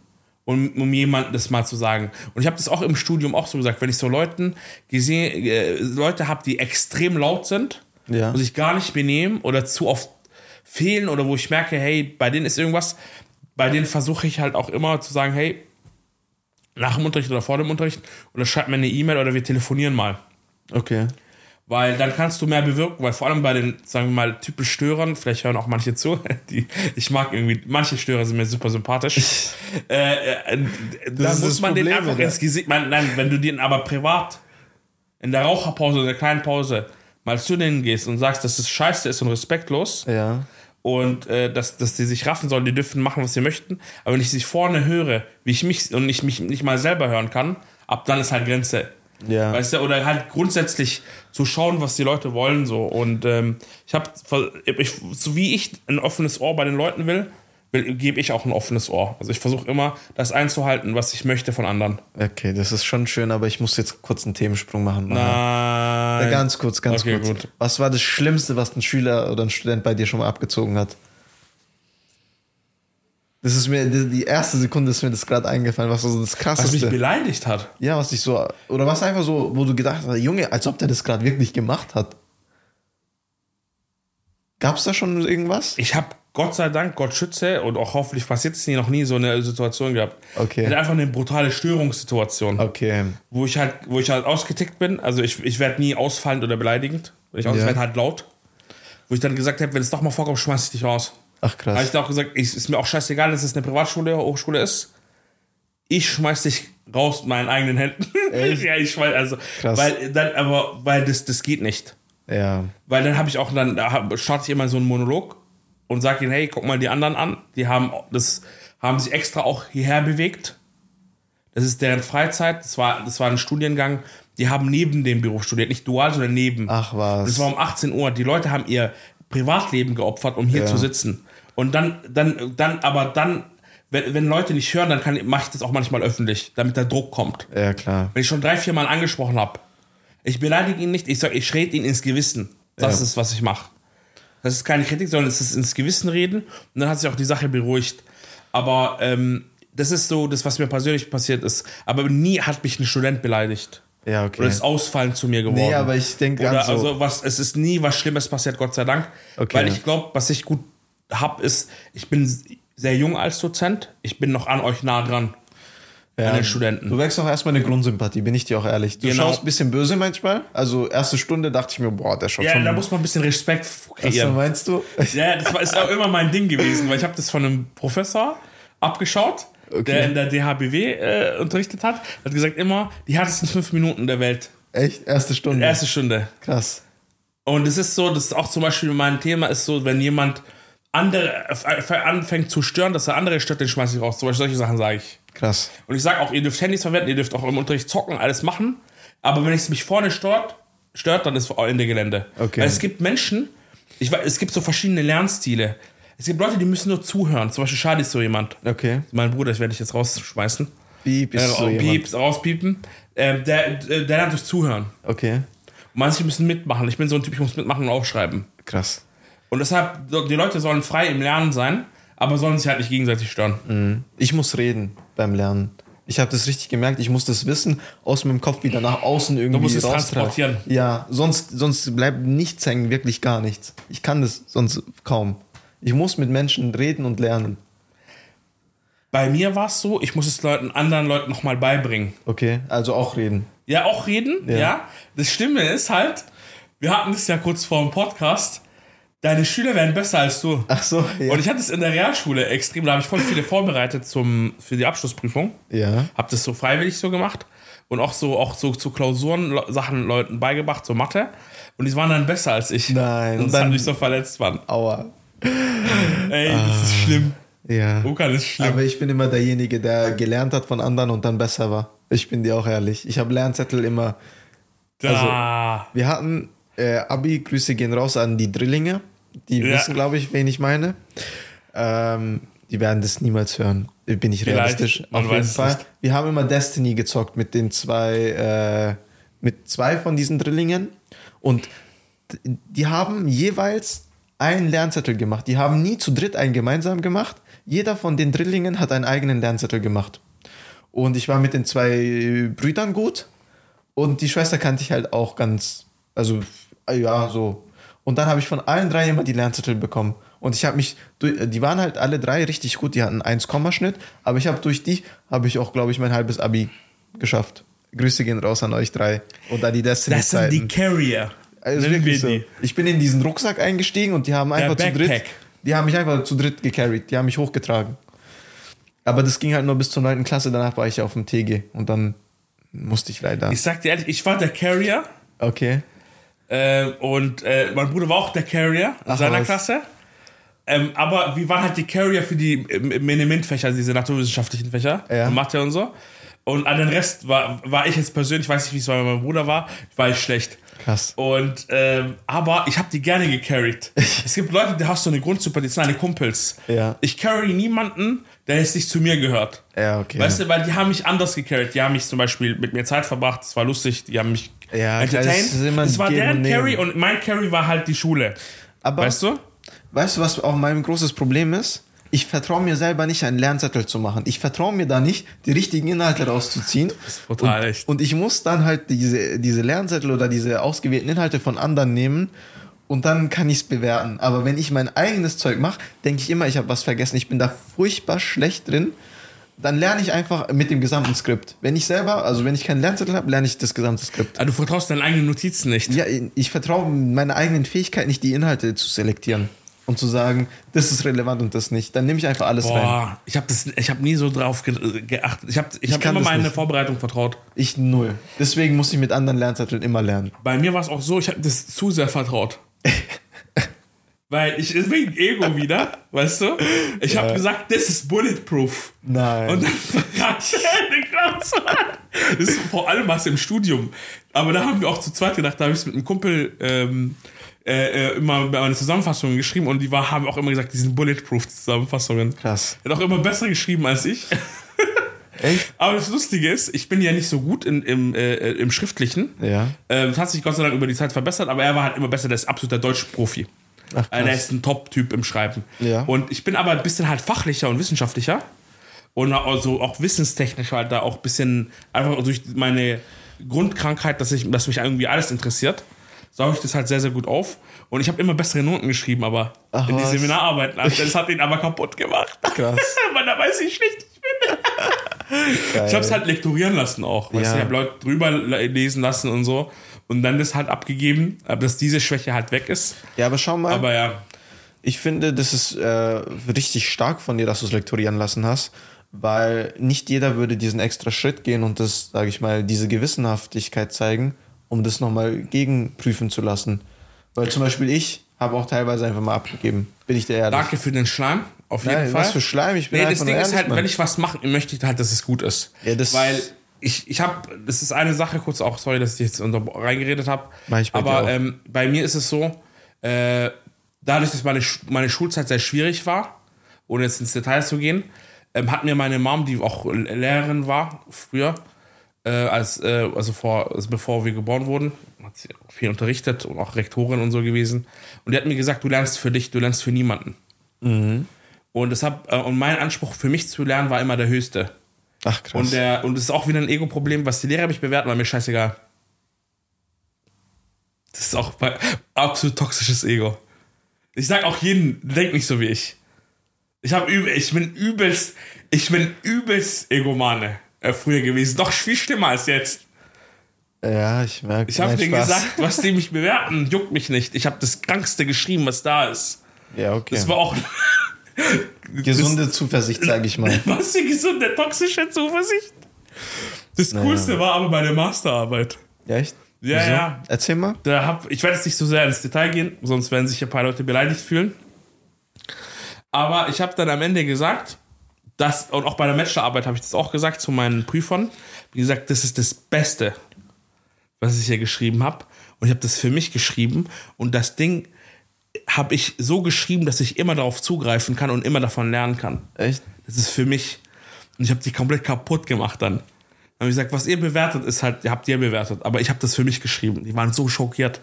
um, um jemandem das mal zu sagen. Und ich habe das auch im Studium auch so gesagt, wenn ich so Leuten gesehen, äh, Leute habe, die extrem laut sind Ja. und sich gar nicht benehmen oder zu oft fehlen oder wo ich merke, hey, bei denen ist irgendwas, bei denen versuche ich halt auch immer zu sagen, hey, nach dem Unterricht oder vor dem Unterricht oder schreib mir eine E-Mail oder wir telefonieren mal. okay. Weil dann kannst du mehr bewirken, weil vor allem bei den, sagen wir mal, typisch Störern, vielleicht hören auch manche zu, die, ich mag irgendwie, manche Störer sind mir super sympathisch. äh, äh, da muss das man den Problem, einfach oder? ins Gesicht, man, nein, wenn du den aber privat in der Raucherpause, in der kleinen Pause, mal zu denen gehst und sagst, dass es scheiße ist und respektlos Ja. und äh, dass, dass die sich raffen sollen, die dürfen machen, was sie möchten, aber wenn ich sie vorne höre, wie ich mich und ich mich nicht mal selber hören kann, ab dann ist halt Grenze. Ja. Weißt du, oder halt grundsätzlich zu schauen, was die Leute wollen, so. Und ähm, ich habe, ich, so wie ich ein offenes Ohr bei den Leuten will, will gebe ich auch ein offenes Ohr. Also ich versuche immer, das einzuhalten, was ich möchte von anderen. Okay, das ist schon schön, aber ich muss jetzt kurz einen Themensprung machen. Nein. Ja, ganz kurz, ganz Okay, kurz. gut. Was war das Schlimmste, was ein Schüler oder ein Student bei dir schon mal abgezogen hat? Das ist mir, die erste Sekunde ist mir das gerade eingefallen, was so das Was mich krasseste. beleidigt hat. Ja, was ich so, oder was einfach so, wo du gedacht hast, Junge, als ob der das gerade wirklich gemacht hat. Gab's da schon irgendwas? Ich habe Gott sei Dank, Gott schütze und auch hoffentlich passiert es nie, noch nie so eine Situation gehabt. Okay. Ich hatte einfach eine brutale Störungssituation. Okay. wo ich halt, wo ich halt ausgetickt bin. Also ich, ich werde nie ausfallend oder beleidigend. Ich, Ja. ich werde halt laut. Wo ich dann gesagt habe, wenn es doch mal vorkommt, schmeiß ich dich raus. Ach Habe ich krass. dann auch gesagt, ich, ist mir auch scheißegal, dass es eine Privatschule, Hochschule ist. Ich schmeiß dich raus mit meinen eigenen Händen. Ja, ich schmeiß, also, Krass. weil dann, aber, weil das, das geht nicht. Ja. Weil dann habe ich auch, dann da hab- starte ich immer so einen Monolog und sage ihnen, hey, guck mal die anderen an. Die haben das, haben sich extra auch hierher bewegt. Das ist deren Freizeit. Das war, das war ein Studiengang. Die haben neben dem Beruf studiert, nicht dual, sondern neben. Ach was. Das war um 18 Uhr. Die Leute haben ihr Privatleben geopfert, um hier Ja. zu sitzen. Und dann, dann, dann, aber dann, wenn, wenn Leute nicht hören, dann kann, mache ich das auch manchmal öffentlich, damit der Druck kommt. ja, klar. Wenn ich schon drei, vier Mal angesprochen habe, ich beleidige ihn nicht, ich sage, ich rede ihn ins Gewissen. Das Ja. ist, was ich mache. Das ist keine Kritik, sondern es ist ins Gewissen reden. Und dann hat sich auch die Sache beruhigt. Aber ähm, das ist so das, was mir persönlich passiert ist. Aber nie hat mich ein Student beleidigt. Ja, okay. Oder ist ausfallend zu mir geworden. Nee, aber ich denke Oder ganz so. also was, es ist nie was Schlimmes passiert, Gott sei Dank. Okay. Weil ich glaube, was ich gut habe, ist, ich bin sehr jung als Dozent. Ich bin noch an euch nah dran. ja. An den Studenten. Du wächst auch erstmal eine Grundsympathie, bin ich dir auch ehrlich. Du Genau. schaust ein bisschen böse manchmal. Also erste Stunde dachte ich mir, boah, der schaut Ja, schon. da muss man ein bisschen Respekt was kreieren. meinst du? Ja, das war, ist auch immer mein Ding gewesen, weil ich habe das von einem Professor abgeschaut, Okay. der in der DHBW äh, unterrichtet hat. Hat gesagt immer, die härtesten fünf Minuten der Welt. Echt? Erste Stunde. Erste Stunde. Krass. Und es ist so, das ist auch zum Beispiel mein Thema, ist so, wenn jemand andere äh, anfängt zu stören, dass er andere stört, den schmeiße ich raus. Zum Beispiel solche Sachen sage ich. Krass. Und ich sage auch, ihr dürft Handys verwenden, ihr dürft auch im Unterricht zocken, alles machen. Aber wenn es mich vorne stört, stört, dann ist Ende Gelände. Okay. Weil es gibt Menschen, Ich weiß, es gibt so verschiedene Lernstile. Es gibt Leute, die müssen nur zuhören. Zum Beispiel Charlie ist so jemand. Okay. Mein Bruder, das werde ich jetzt rausschmeißen. Wie bist Äh, jemand? pieps, rauspiepen. Ähm, der, der der lernt durch Zuhören. Okay. Und manche müssen mitmachen. Ich bin so ein Typ, ich muss mitmachen und aufschreiben. Krass. Und deshalb, die Leute sollen frei im Lernen sein, aber sollen sich halt nicht gegenseitig stören. Ich muss reden beim Lernen. Ich habe das richtig gemerkt. Ich muss das Wissen aus meinem Kopf wieder nach außen irgendwie musst es transportieren. Ja, sonst, sonst bleibt nichts hängen, wirklich gar nichts. Ich kann das sonst kaum. Ich muss mit Menschen reden und lernen. Bei mir war es so, ich muss es Leuten, anderen Leuten nochmal beibringen. Okay, also auch reden. Ja, auch reden, ja. Ja. Das Schlimme ist halt, wir hatten es ja kurz vor dem Podcast, deine Schüler werden besser als du. Ach so, ja. Und ich hatte es in der Realschule extrem, da habe ich voll viele vorbereitet zum, für die Abschlussprüfung. ja. Hab das so freiwillig so gemacht und auch so auch so zu Klausuren Sachen Leuten beigebracht, so Mathe. Und die waren dann besser als ich. Nein, Und und das hat dann- mich so verletzt, Mann. Aua. Ey, das ist schlimm. Ja. Okan ist schlimm. Aber ich bin immer derjenige, der gelernt hat von anderen und dann besser war. Ich bin dir auch ehrlich. Ich habe Lernzettel immer. da. Wir hatten äh, Abi, Grüße gehen raus an die Drillinge. Die Ja. wissen, glaube ich, wen ich meine. Ähm, die werden das niemals hören. Bin ich Vielleicht, realistisch. Auf jeden Fall. nicht. Wir haben immer Destiny gezockt mit den zwei, äh, mit zwei von diesen Drillingen. Und die haben jeweils einen Lernzettel gemacht. Die haben nie zu dritt einen gemeinsam gemacht. Jeder von den Drillingen hat einen eigenen Lernzettel gemacht. Und ich war mit den zwei Brüdern gut. Und die Schwester kannte ich halt auch ganz, also ja, so. Und dann habe ich von allen drei immer die Lernzettel bekommen. Und ich habe mich, durch- die waren halt alle drei richtig gut, die hatten 1-Schnitt, aber ich habe durch die, habe ich auch, glaube ich, mein halbes Abi geschafft. Grüße gehen raus an euch drei. Und an die Das sind die. Carrier. Also wirklich wir so. Ich bin in diesen Rucksack eingestiegen und die haben einfach zu dritt, die haben mich einfach zu dritt gecarried, die haben mich hochgetragen. Aber das ging halt nur bis zur 9. Klasse, danach war ich ja auf dem TG und dann musste ich leider. Ich sag dir ehrlich, ich war der Carrier Okay. Äh, und äh, mein Bruder war auch der Carrier in Ach, seiner was. Klasse. Ähm, aber wir waren halt die Carrier für die ähm, Minimin-Fächer, diese naturwissenschaftlichen Fächer, Ja. Mathe und so. Und an den Rest war, war ich jetzt persönlich, ich weiß nicht, wie es bei meinem Bruder war, war ich schlecht. Krass. Und ähm, aber ich habe die gerne gecarried. es gibt Leute, die hast so eine Grundsuppe, die sind deine Kumpels. Ja. Ich carry niemanden, der jetzt nicht zu mir gehört. Ja, okay. Weißt du, weil die haben mich anders gecarried. Die haben mich zum Beispiel mit mir Zeit verbracht, es war lustig, die haben mich Ja, entertained. Das war deren und. Carry und mein Carry war halt die Schule. Aber Weißt du? weißt du, was auch mein großes Problem ist? Ich vertraue mir selber nicht, einen Lernzettel zu machen. Ich vertraue mir da nicht, die richtigen Inhalte rauszuziehen. Das ist brutal, echt. Und ich muss dann halt diese, diese Lernzettel oder diese ausgewählten Inhalte von anderen nehmen und dann kann ich es bewerten. Aber wenn ich mein eigenes Zeug mache, denke ich immer, ich habe was vergessen. Ich bin da furchtbar schlecht drin. Dann lerne ich einfach mit dem gesamten Skript. Wenn ich selber, also wenn ich keinen Lernzettel habe, lerne ich das gesamte Skript. Ah, du vertraust deinen eigenen Notizen nicht. Ja, ich vertraue meiner eigenen Fähigkeit nicht, die Inhalte zu selektieren und zu sagen, das ist relevant und das nicht. Dann nehme ich einfach alles rein. Boah, ich habe hab nie so drauf ge geachtet. Ich habe ich hab kann immer das meine nicht. Vorbereitung vertraut. Ich null. Deswegen muss ich mit anderen Lernzetteln immer lernen. Bei mir war es auch so, ich habe das zu sehr vertraut. Weil ich, wegen Ego wieder, weißt du? Ich habe gesagt, das ist bulletproof. Nein. Und dann verkackt eine Klausur. Das ist vor allem was im Studium. Aber da haben wir auch zu zweit gedacht, da habe ich es mit einem Kumpel ähm, äh, äh, immer meine Zusammenfassungen geschrieben und die war, haben auch immer gesagt, die sind bulletproof-Zusammenfassungen. Krass. Er hat auch immer besser geschrieben als ich. Echt? Aber das Lustige ist, ich bin ja nicht so gut in, im, äh, im Schriftlichen. Ja. Ähm, das hat sich Gott sei Dank über die Zeit verbessert, aber er war halt immer besser, der ist absoluter Deutschprofi. Ach, Äh, Der krass. ist ein Top-Typ im Schreiben. Ja. Und ich bin aber ein bisschen halt fachlicher und wissenschaftlicher. Und also auch wissenstechnisch halt da auch ein bisschen, einfach durch meine Grundkrankheit, dass, ich, dass mich irgendwie alles interessiert, sauge ich das halt sehr, sehr gut auf. Und ich habe immer bessere Noten geschrieben, aber Ach, in die? Seminararbeiten. Das hat ihn aber kaputt gemacht. Krass. Weil da weiß ich schlecht ich bin. Ich habe es halt lektorieren lassen auch. Weißt Ja. ich habe Leute drüber le- lesen lassen und so. Und dann das halt abgegeben, aber dass diese Schwäche halt weg ist. Ja, aber schau mal. Aber ja, Ich finde, das ist äh, richtig stark von dir, dass du es lektorieren lassen hast, weil nicht jeder würde diesen extra Schritt gehen und das, sage ich mal, diese Gewissenhaftigkeit zeigen, um das nochmal gegenprüfen zu lassen. Weil zum Beispiel ich habe auch teilweise einfach mal abgegeben, bin ich dir ehrlich. danke für den Schleim. Auf jeden Nein, Fall. was für Schleim, ich bin Nee, das Ding ist halt, Mann. wenn ich was mache, möchte ich halt, dass es gut ist. Ja, das- Weil ich, ich habe, das ist eine Sache, kurz auch, sorry, dass ich jetzt unter, reingeredet habe. Aber ähm, bei mir ist es so, äh, dadurch, dass meine, meine Schulzeit sehr schwierig war, ohne jetzt ins Detail zu gehen, ähm, hat mir meine Mom, die auch Lehrerin war früher, äh, als, äh, also, vor, also bevor wir geboren wurden, hat sie viel unterrichtet und auch Rektorin und so gewesen. Und die hat mir gesagt, du lernst für dich, du lernst für niemanden. Und, deshalb, äh, und mein Anspruch für mich zu lernen war immer der höchste. Ach krass. Und, der, und es ist auch wieder ein Ego-Problem, was die Lehrer mich bewerten, war mir scheißegal. Das ist auch absolut toxisches Ego. Ich sag auch jeden, denkt nicht so wie ich. Ich hab übel, ich bin übelst, ich bin übelst Egomane früher gewesen. Doch viel schlimmer als jetzt. ja, ich merke. Ich habe denen gesagt, was die mich bewerten, juckt mich nicht. Ich habe das Krankste geschrieben, was da ist. Ja, okay. Das war auch Gesunde Zuversicht, sage ich mal. was für gesunde toxische Zuversicht. Das Naja. Coolste war aber meine Masterarbeit. Ja, echt? Ja, Wieso? ja. Erzähl mal. Da hab, ich werde jetzt nicht so sehr ins Detail gehen, sonst werden sich ein paar Leute beleidigt fühlen. Aber ich habe dann am Ende gesagt, dass, und auch bei der Bachelorarbeit habe ich das auch gesagt zu meinen Prüfern, wie gesagt, das ist das Beste, was ich hier geschrieben habe. Und ich habe das für mich geschrieben und das Ding habe ich so geschrieben, dass ich immer darauf zugreifen kann und immer davon lernen kann. Echt? Das ist für mich. Und ich habe die komplett kaputt gemacht dann. Dann habe ich gesagt, was ihr bewertet, ist halt, ihr habt ihr bewertet. Aber ich habe das für mich geschrieben. Die waren so schockiert.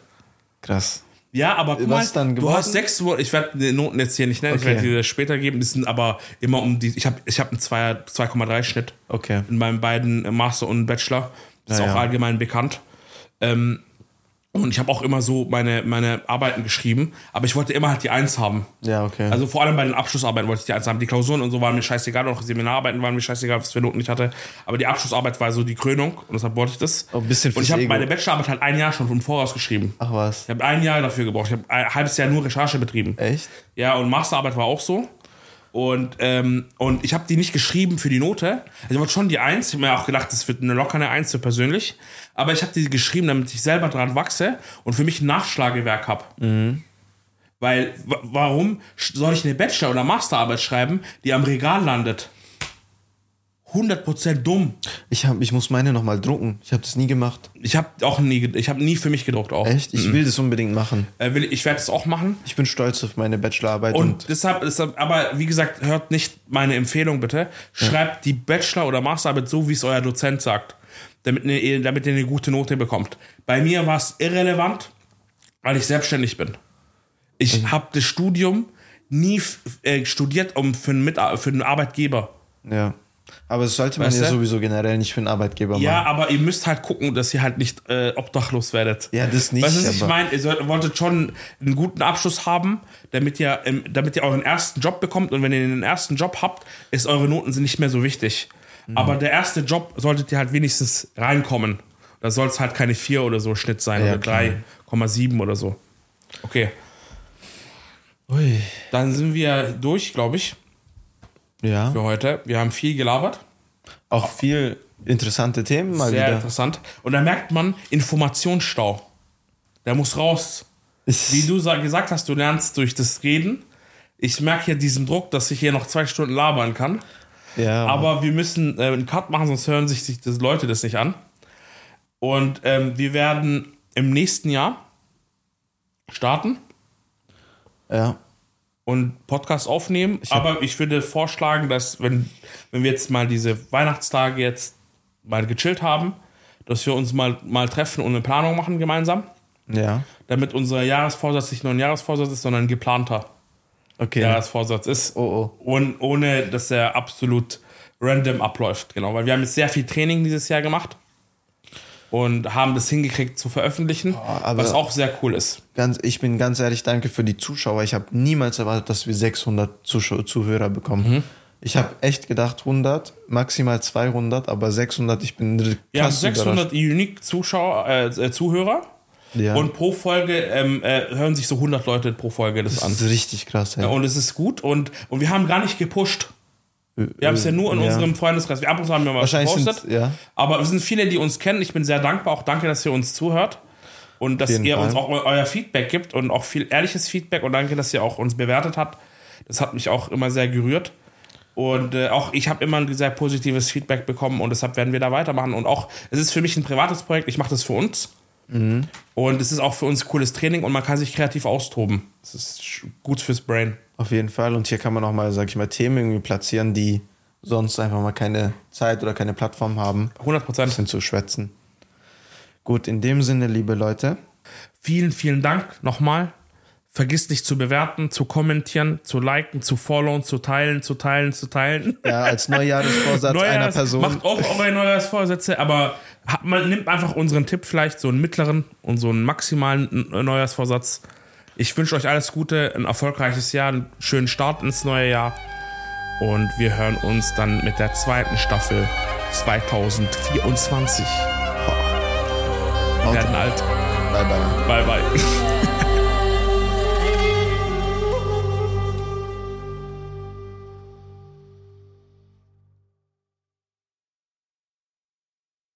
Krass. Ja, aber guck Was mal, dann du hast sechs Uhr, ich werde die Noten jetzt hier nicht nennen, ich Okay. werde die später geben. Das sind aber immer um die, ich habe ich hab einen Zweier- 2,3 Schnitt Okay. in meinen beiden äh, Master und Bachelor. Das ist Ja, auch allgemein bekannt. Ähm, und ich habe auch immer so meine, meine Arbeiten geschrieben, aber ich wollte immer halt die Eins haben. Ja, okay. Also vor allem bei den Abschlussarbeiten wollte ich die Eins haben. Die Klausuren und so waren mir scheißegal, auch Seminararbeiten waren mir scheißegal, was für Noten ich hatte. Aber die Abschlussarbeit war so die Krönung und deshalb wollte ich das. Oh, ein bisschen und ich habe meine Bachelorarbeit halt ein Jahr schon im Voraus geschrieben. Ach was. Ich habe ein Jahr dafür gebraucht. Ich habe ein halbes Jahr nur Recherche betrieben. Echt? Ja, und Masterarbeit war auch so. Und, ähm, und ich habe die nicht geschrieben für die Note. Also ich wollte schon die Eins. Ich habe mir auch gedacht, das wird eine lockere Eins so persönlich. Aber ich habe die geschrieben, damit ich selber dran wachse und für mich ein Nachschlagewerk habe. Weil, wa- warum soll ich eine Bachelor- oder Masterarbeit schreiben, die am Regal landet? 100% dumm. Ich, hab, ich muss meine nochmal drucken. Ich habe das nie gemacht. Ich habe auch nie, ich habe nie für mich gedruckt auch. Echt? Ich will das unbedingt machen. Äh, will, ich werde es auch machen. Ich bin stolz auf meine Bachelorarbeit. Und, Und deshalb, deshalb, aber wie gesagt, hört nicht meine Empfehlung bitte. Schreibt die Bachelor- oder Masterarbeit so, wie es euer Dozent sagt, damit, ihr- damit ihr eine gute Note bekommt. Bei mir war es irrelevant, weil ich selbstständig bin. Ich Mhm. habe das Studium nie f- äh, studiert, um für einen, Mit für einen Arbeitgeber. ja. Aber das sollte man Weißt ja du? sowieso generell nicht für einen Arbeitgeber Ja, machen. aber ihr müsst halt gucken, dass ihr halt nicht äh, obdachlos werdet. Ja, das nicht, Weißt du, was ich meine? Ihr sollt, wolltet schon einen guten Abschluss haben, damit ihr, ähm, damit ihr euren ersten Job bekommt. Und wenn ihr den ersten Job habt, ist eure Noten sind nicht mehr so wichtig. Mhm. Aber der erste Job solltet ihr halt wenigstens reinkommen. Da soll es halt keine 4 oder so Schnitt sein Ja, oder klar. 3,7 oder so. Okay, Ui. dann sind wir durch, glaube ich, Ja. für heute. Wir haben viel gelabert. Auch viel interessante Themen mal Sehr wieder. interessant. Und da merkt man Informationsstau. Der muss raus. Wie du sa- gesagt hast, du lernst durch das Reden. Ich merke hier diesen Druck, dass ich hier noch zwei Stunden labern kann. ja, Aber wir müssen äh, einen Cut machen, sonst hören sich die Leute das nicht an. Und ähm, wir werden im nächsten Jahr starten ja. Und Podcast aufnehmen. hab- Aber ich würde vorschlagen, dass, wenn, wenn wir jetzt mal diese Weihnachtstage jetzt mal gechillt haben, dass wir uns mal, mal treffen und eine Planung machen gemeinsam. Ja. damit unser Jahresvorsatz nicht nur ein Jahresvorsatz ist, sondern ein geplanter Okay. Jahresvorsatz ist. Oh, Und ohne, dass er absolut random abläuft. Genau, weil wir haben jetzt sehr viel Training dieses Jahr gemacht und haben das hingekriegt zu veröffentlichen, aber- was auch sehr cool ist. Ganz, ich bin ganz ehrlich, danke für die Zuschauer. Ich habe niemals erwartet, dass wir 600 Zuschau Zuhörer bekommen. Mhm. Ich habe echt gedacht 100, maximal 200, aber 600, ich bin krass Wir haben überrascht. 600 unique Zuschauer, äh, äh, Zuhörer Ja. und pro Folge ähm, äh, hören sich so 100 Leute pro Folge das Das an. ist richtig krass. Ey. Und es ist gut und, und wir haben gar nicht gepusht. Wir haben es ja nur in Ja. unserem Freundeskreis. Wir ab und zu haben wir mal gepostet. ja. Aber es sind viele, die uns kennen. Ich bin sehr dankbar. Auch danke, dass ihr uns zuhört. Und dass ihr Fall. uns auch eu- euer Feedback gibt und auch viel ehrliches Feedback. Und danke, dass ihr auch uns bewertet habt. Das hat mich auch immer sehr gerührt. Und äh, auch ich habe immer ein sehr positives Feedback bekommen und deshalb werden wir da weitermachen. Und auch, es ist für mich ein privates Projekt. Ich mache das für uns. Und es ist auch für uns cooles Training und man kann sich kreativ austoben. Es ist gut fürs Brain. Auf jeden Fall. Und hier kann man auch mal, sag ich mal, Themen irgendwie platzieren, die sonst einfach mal keine Zeit oder keine Plattform haben, 100 Prozent. bisschen zu schwätzen. Gut, in dem Sinne, liebe Leute, Vielen, vielen Dank nochmal. Vergiss nicht zu bewerten, zu kommentieren, zu liken, zu followen, zu teilen, zu teilen, zu teilen. ja, als Neujahresvorsatz einer Neujahrs- Person. Macht auch eure Neujahrsvorsätze, aber ha- man nimmt einfach unseren Tipp vielleicht, so einen mittleren und so einen maximalen Neujahrsvorsatz. Ich wünsche euch alles Gute, ein erfolgreiches Jahr, einen schönen Start ins neue Jahr. Und wir hören uns dann mit der zweiten Staffel 2024. Wir werden alt. Bye, bye. Bye, bye.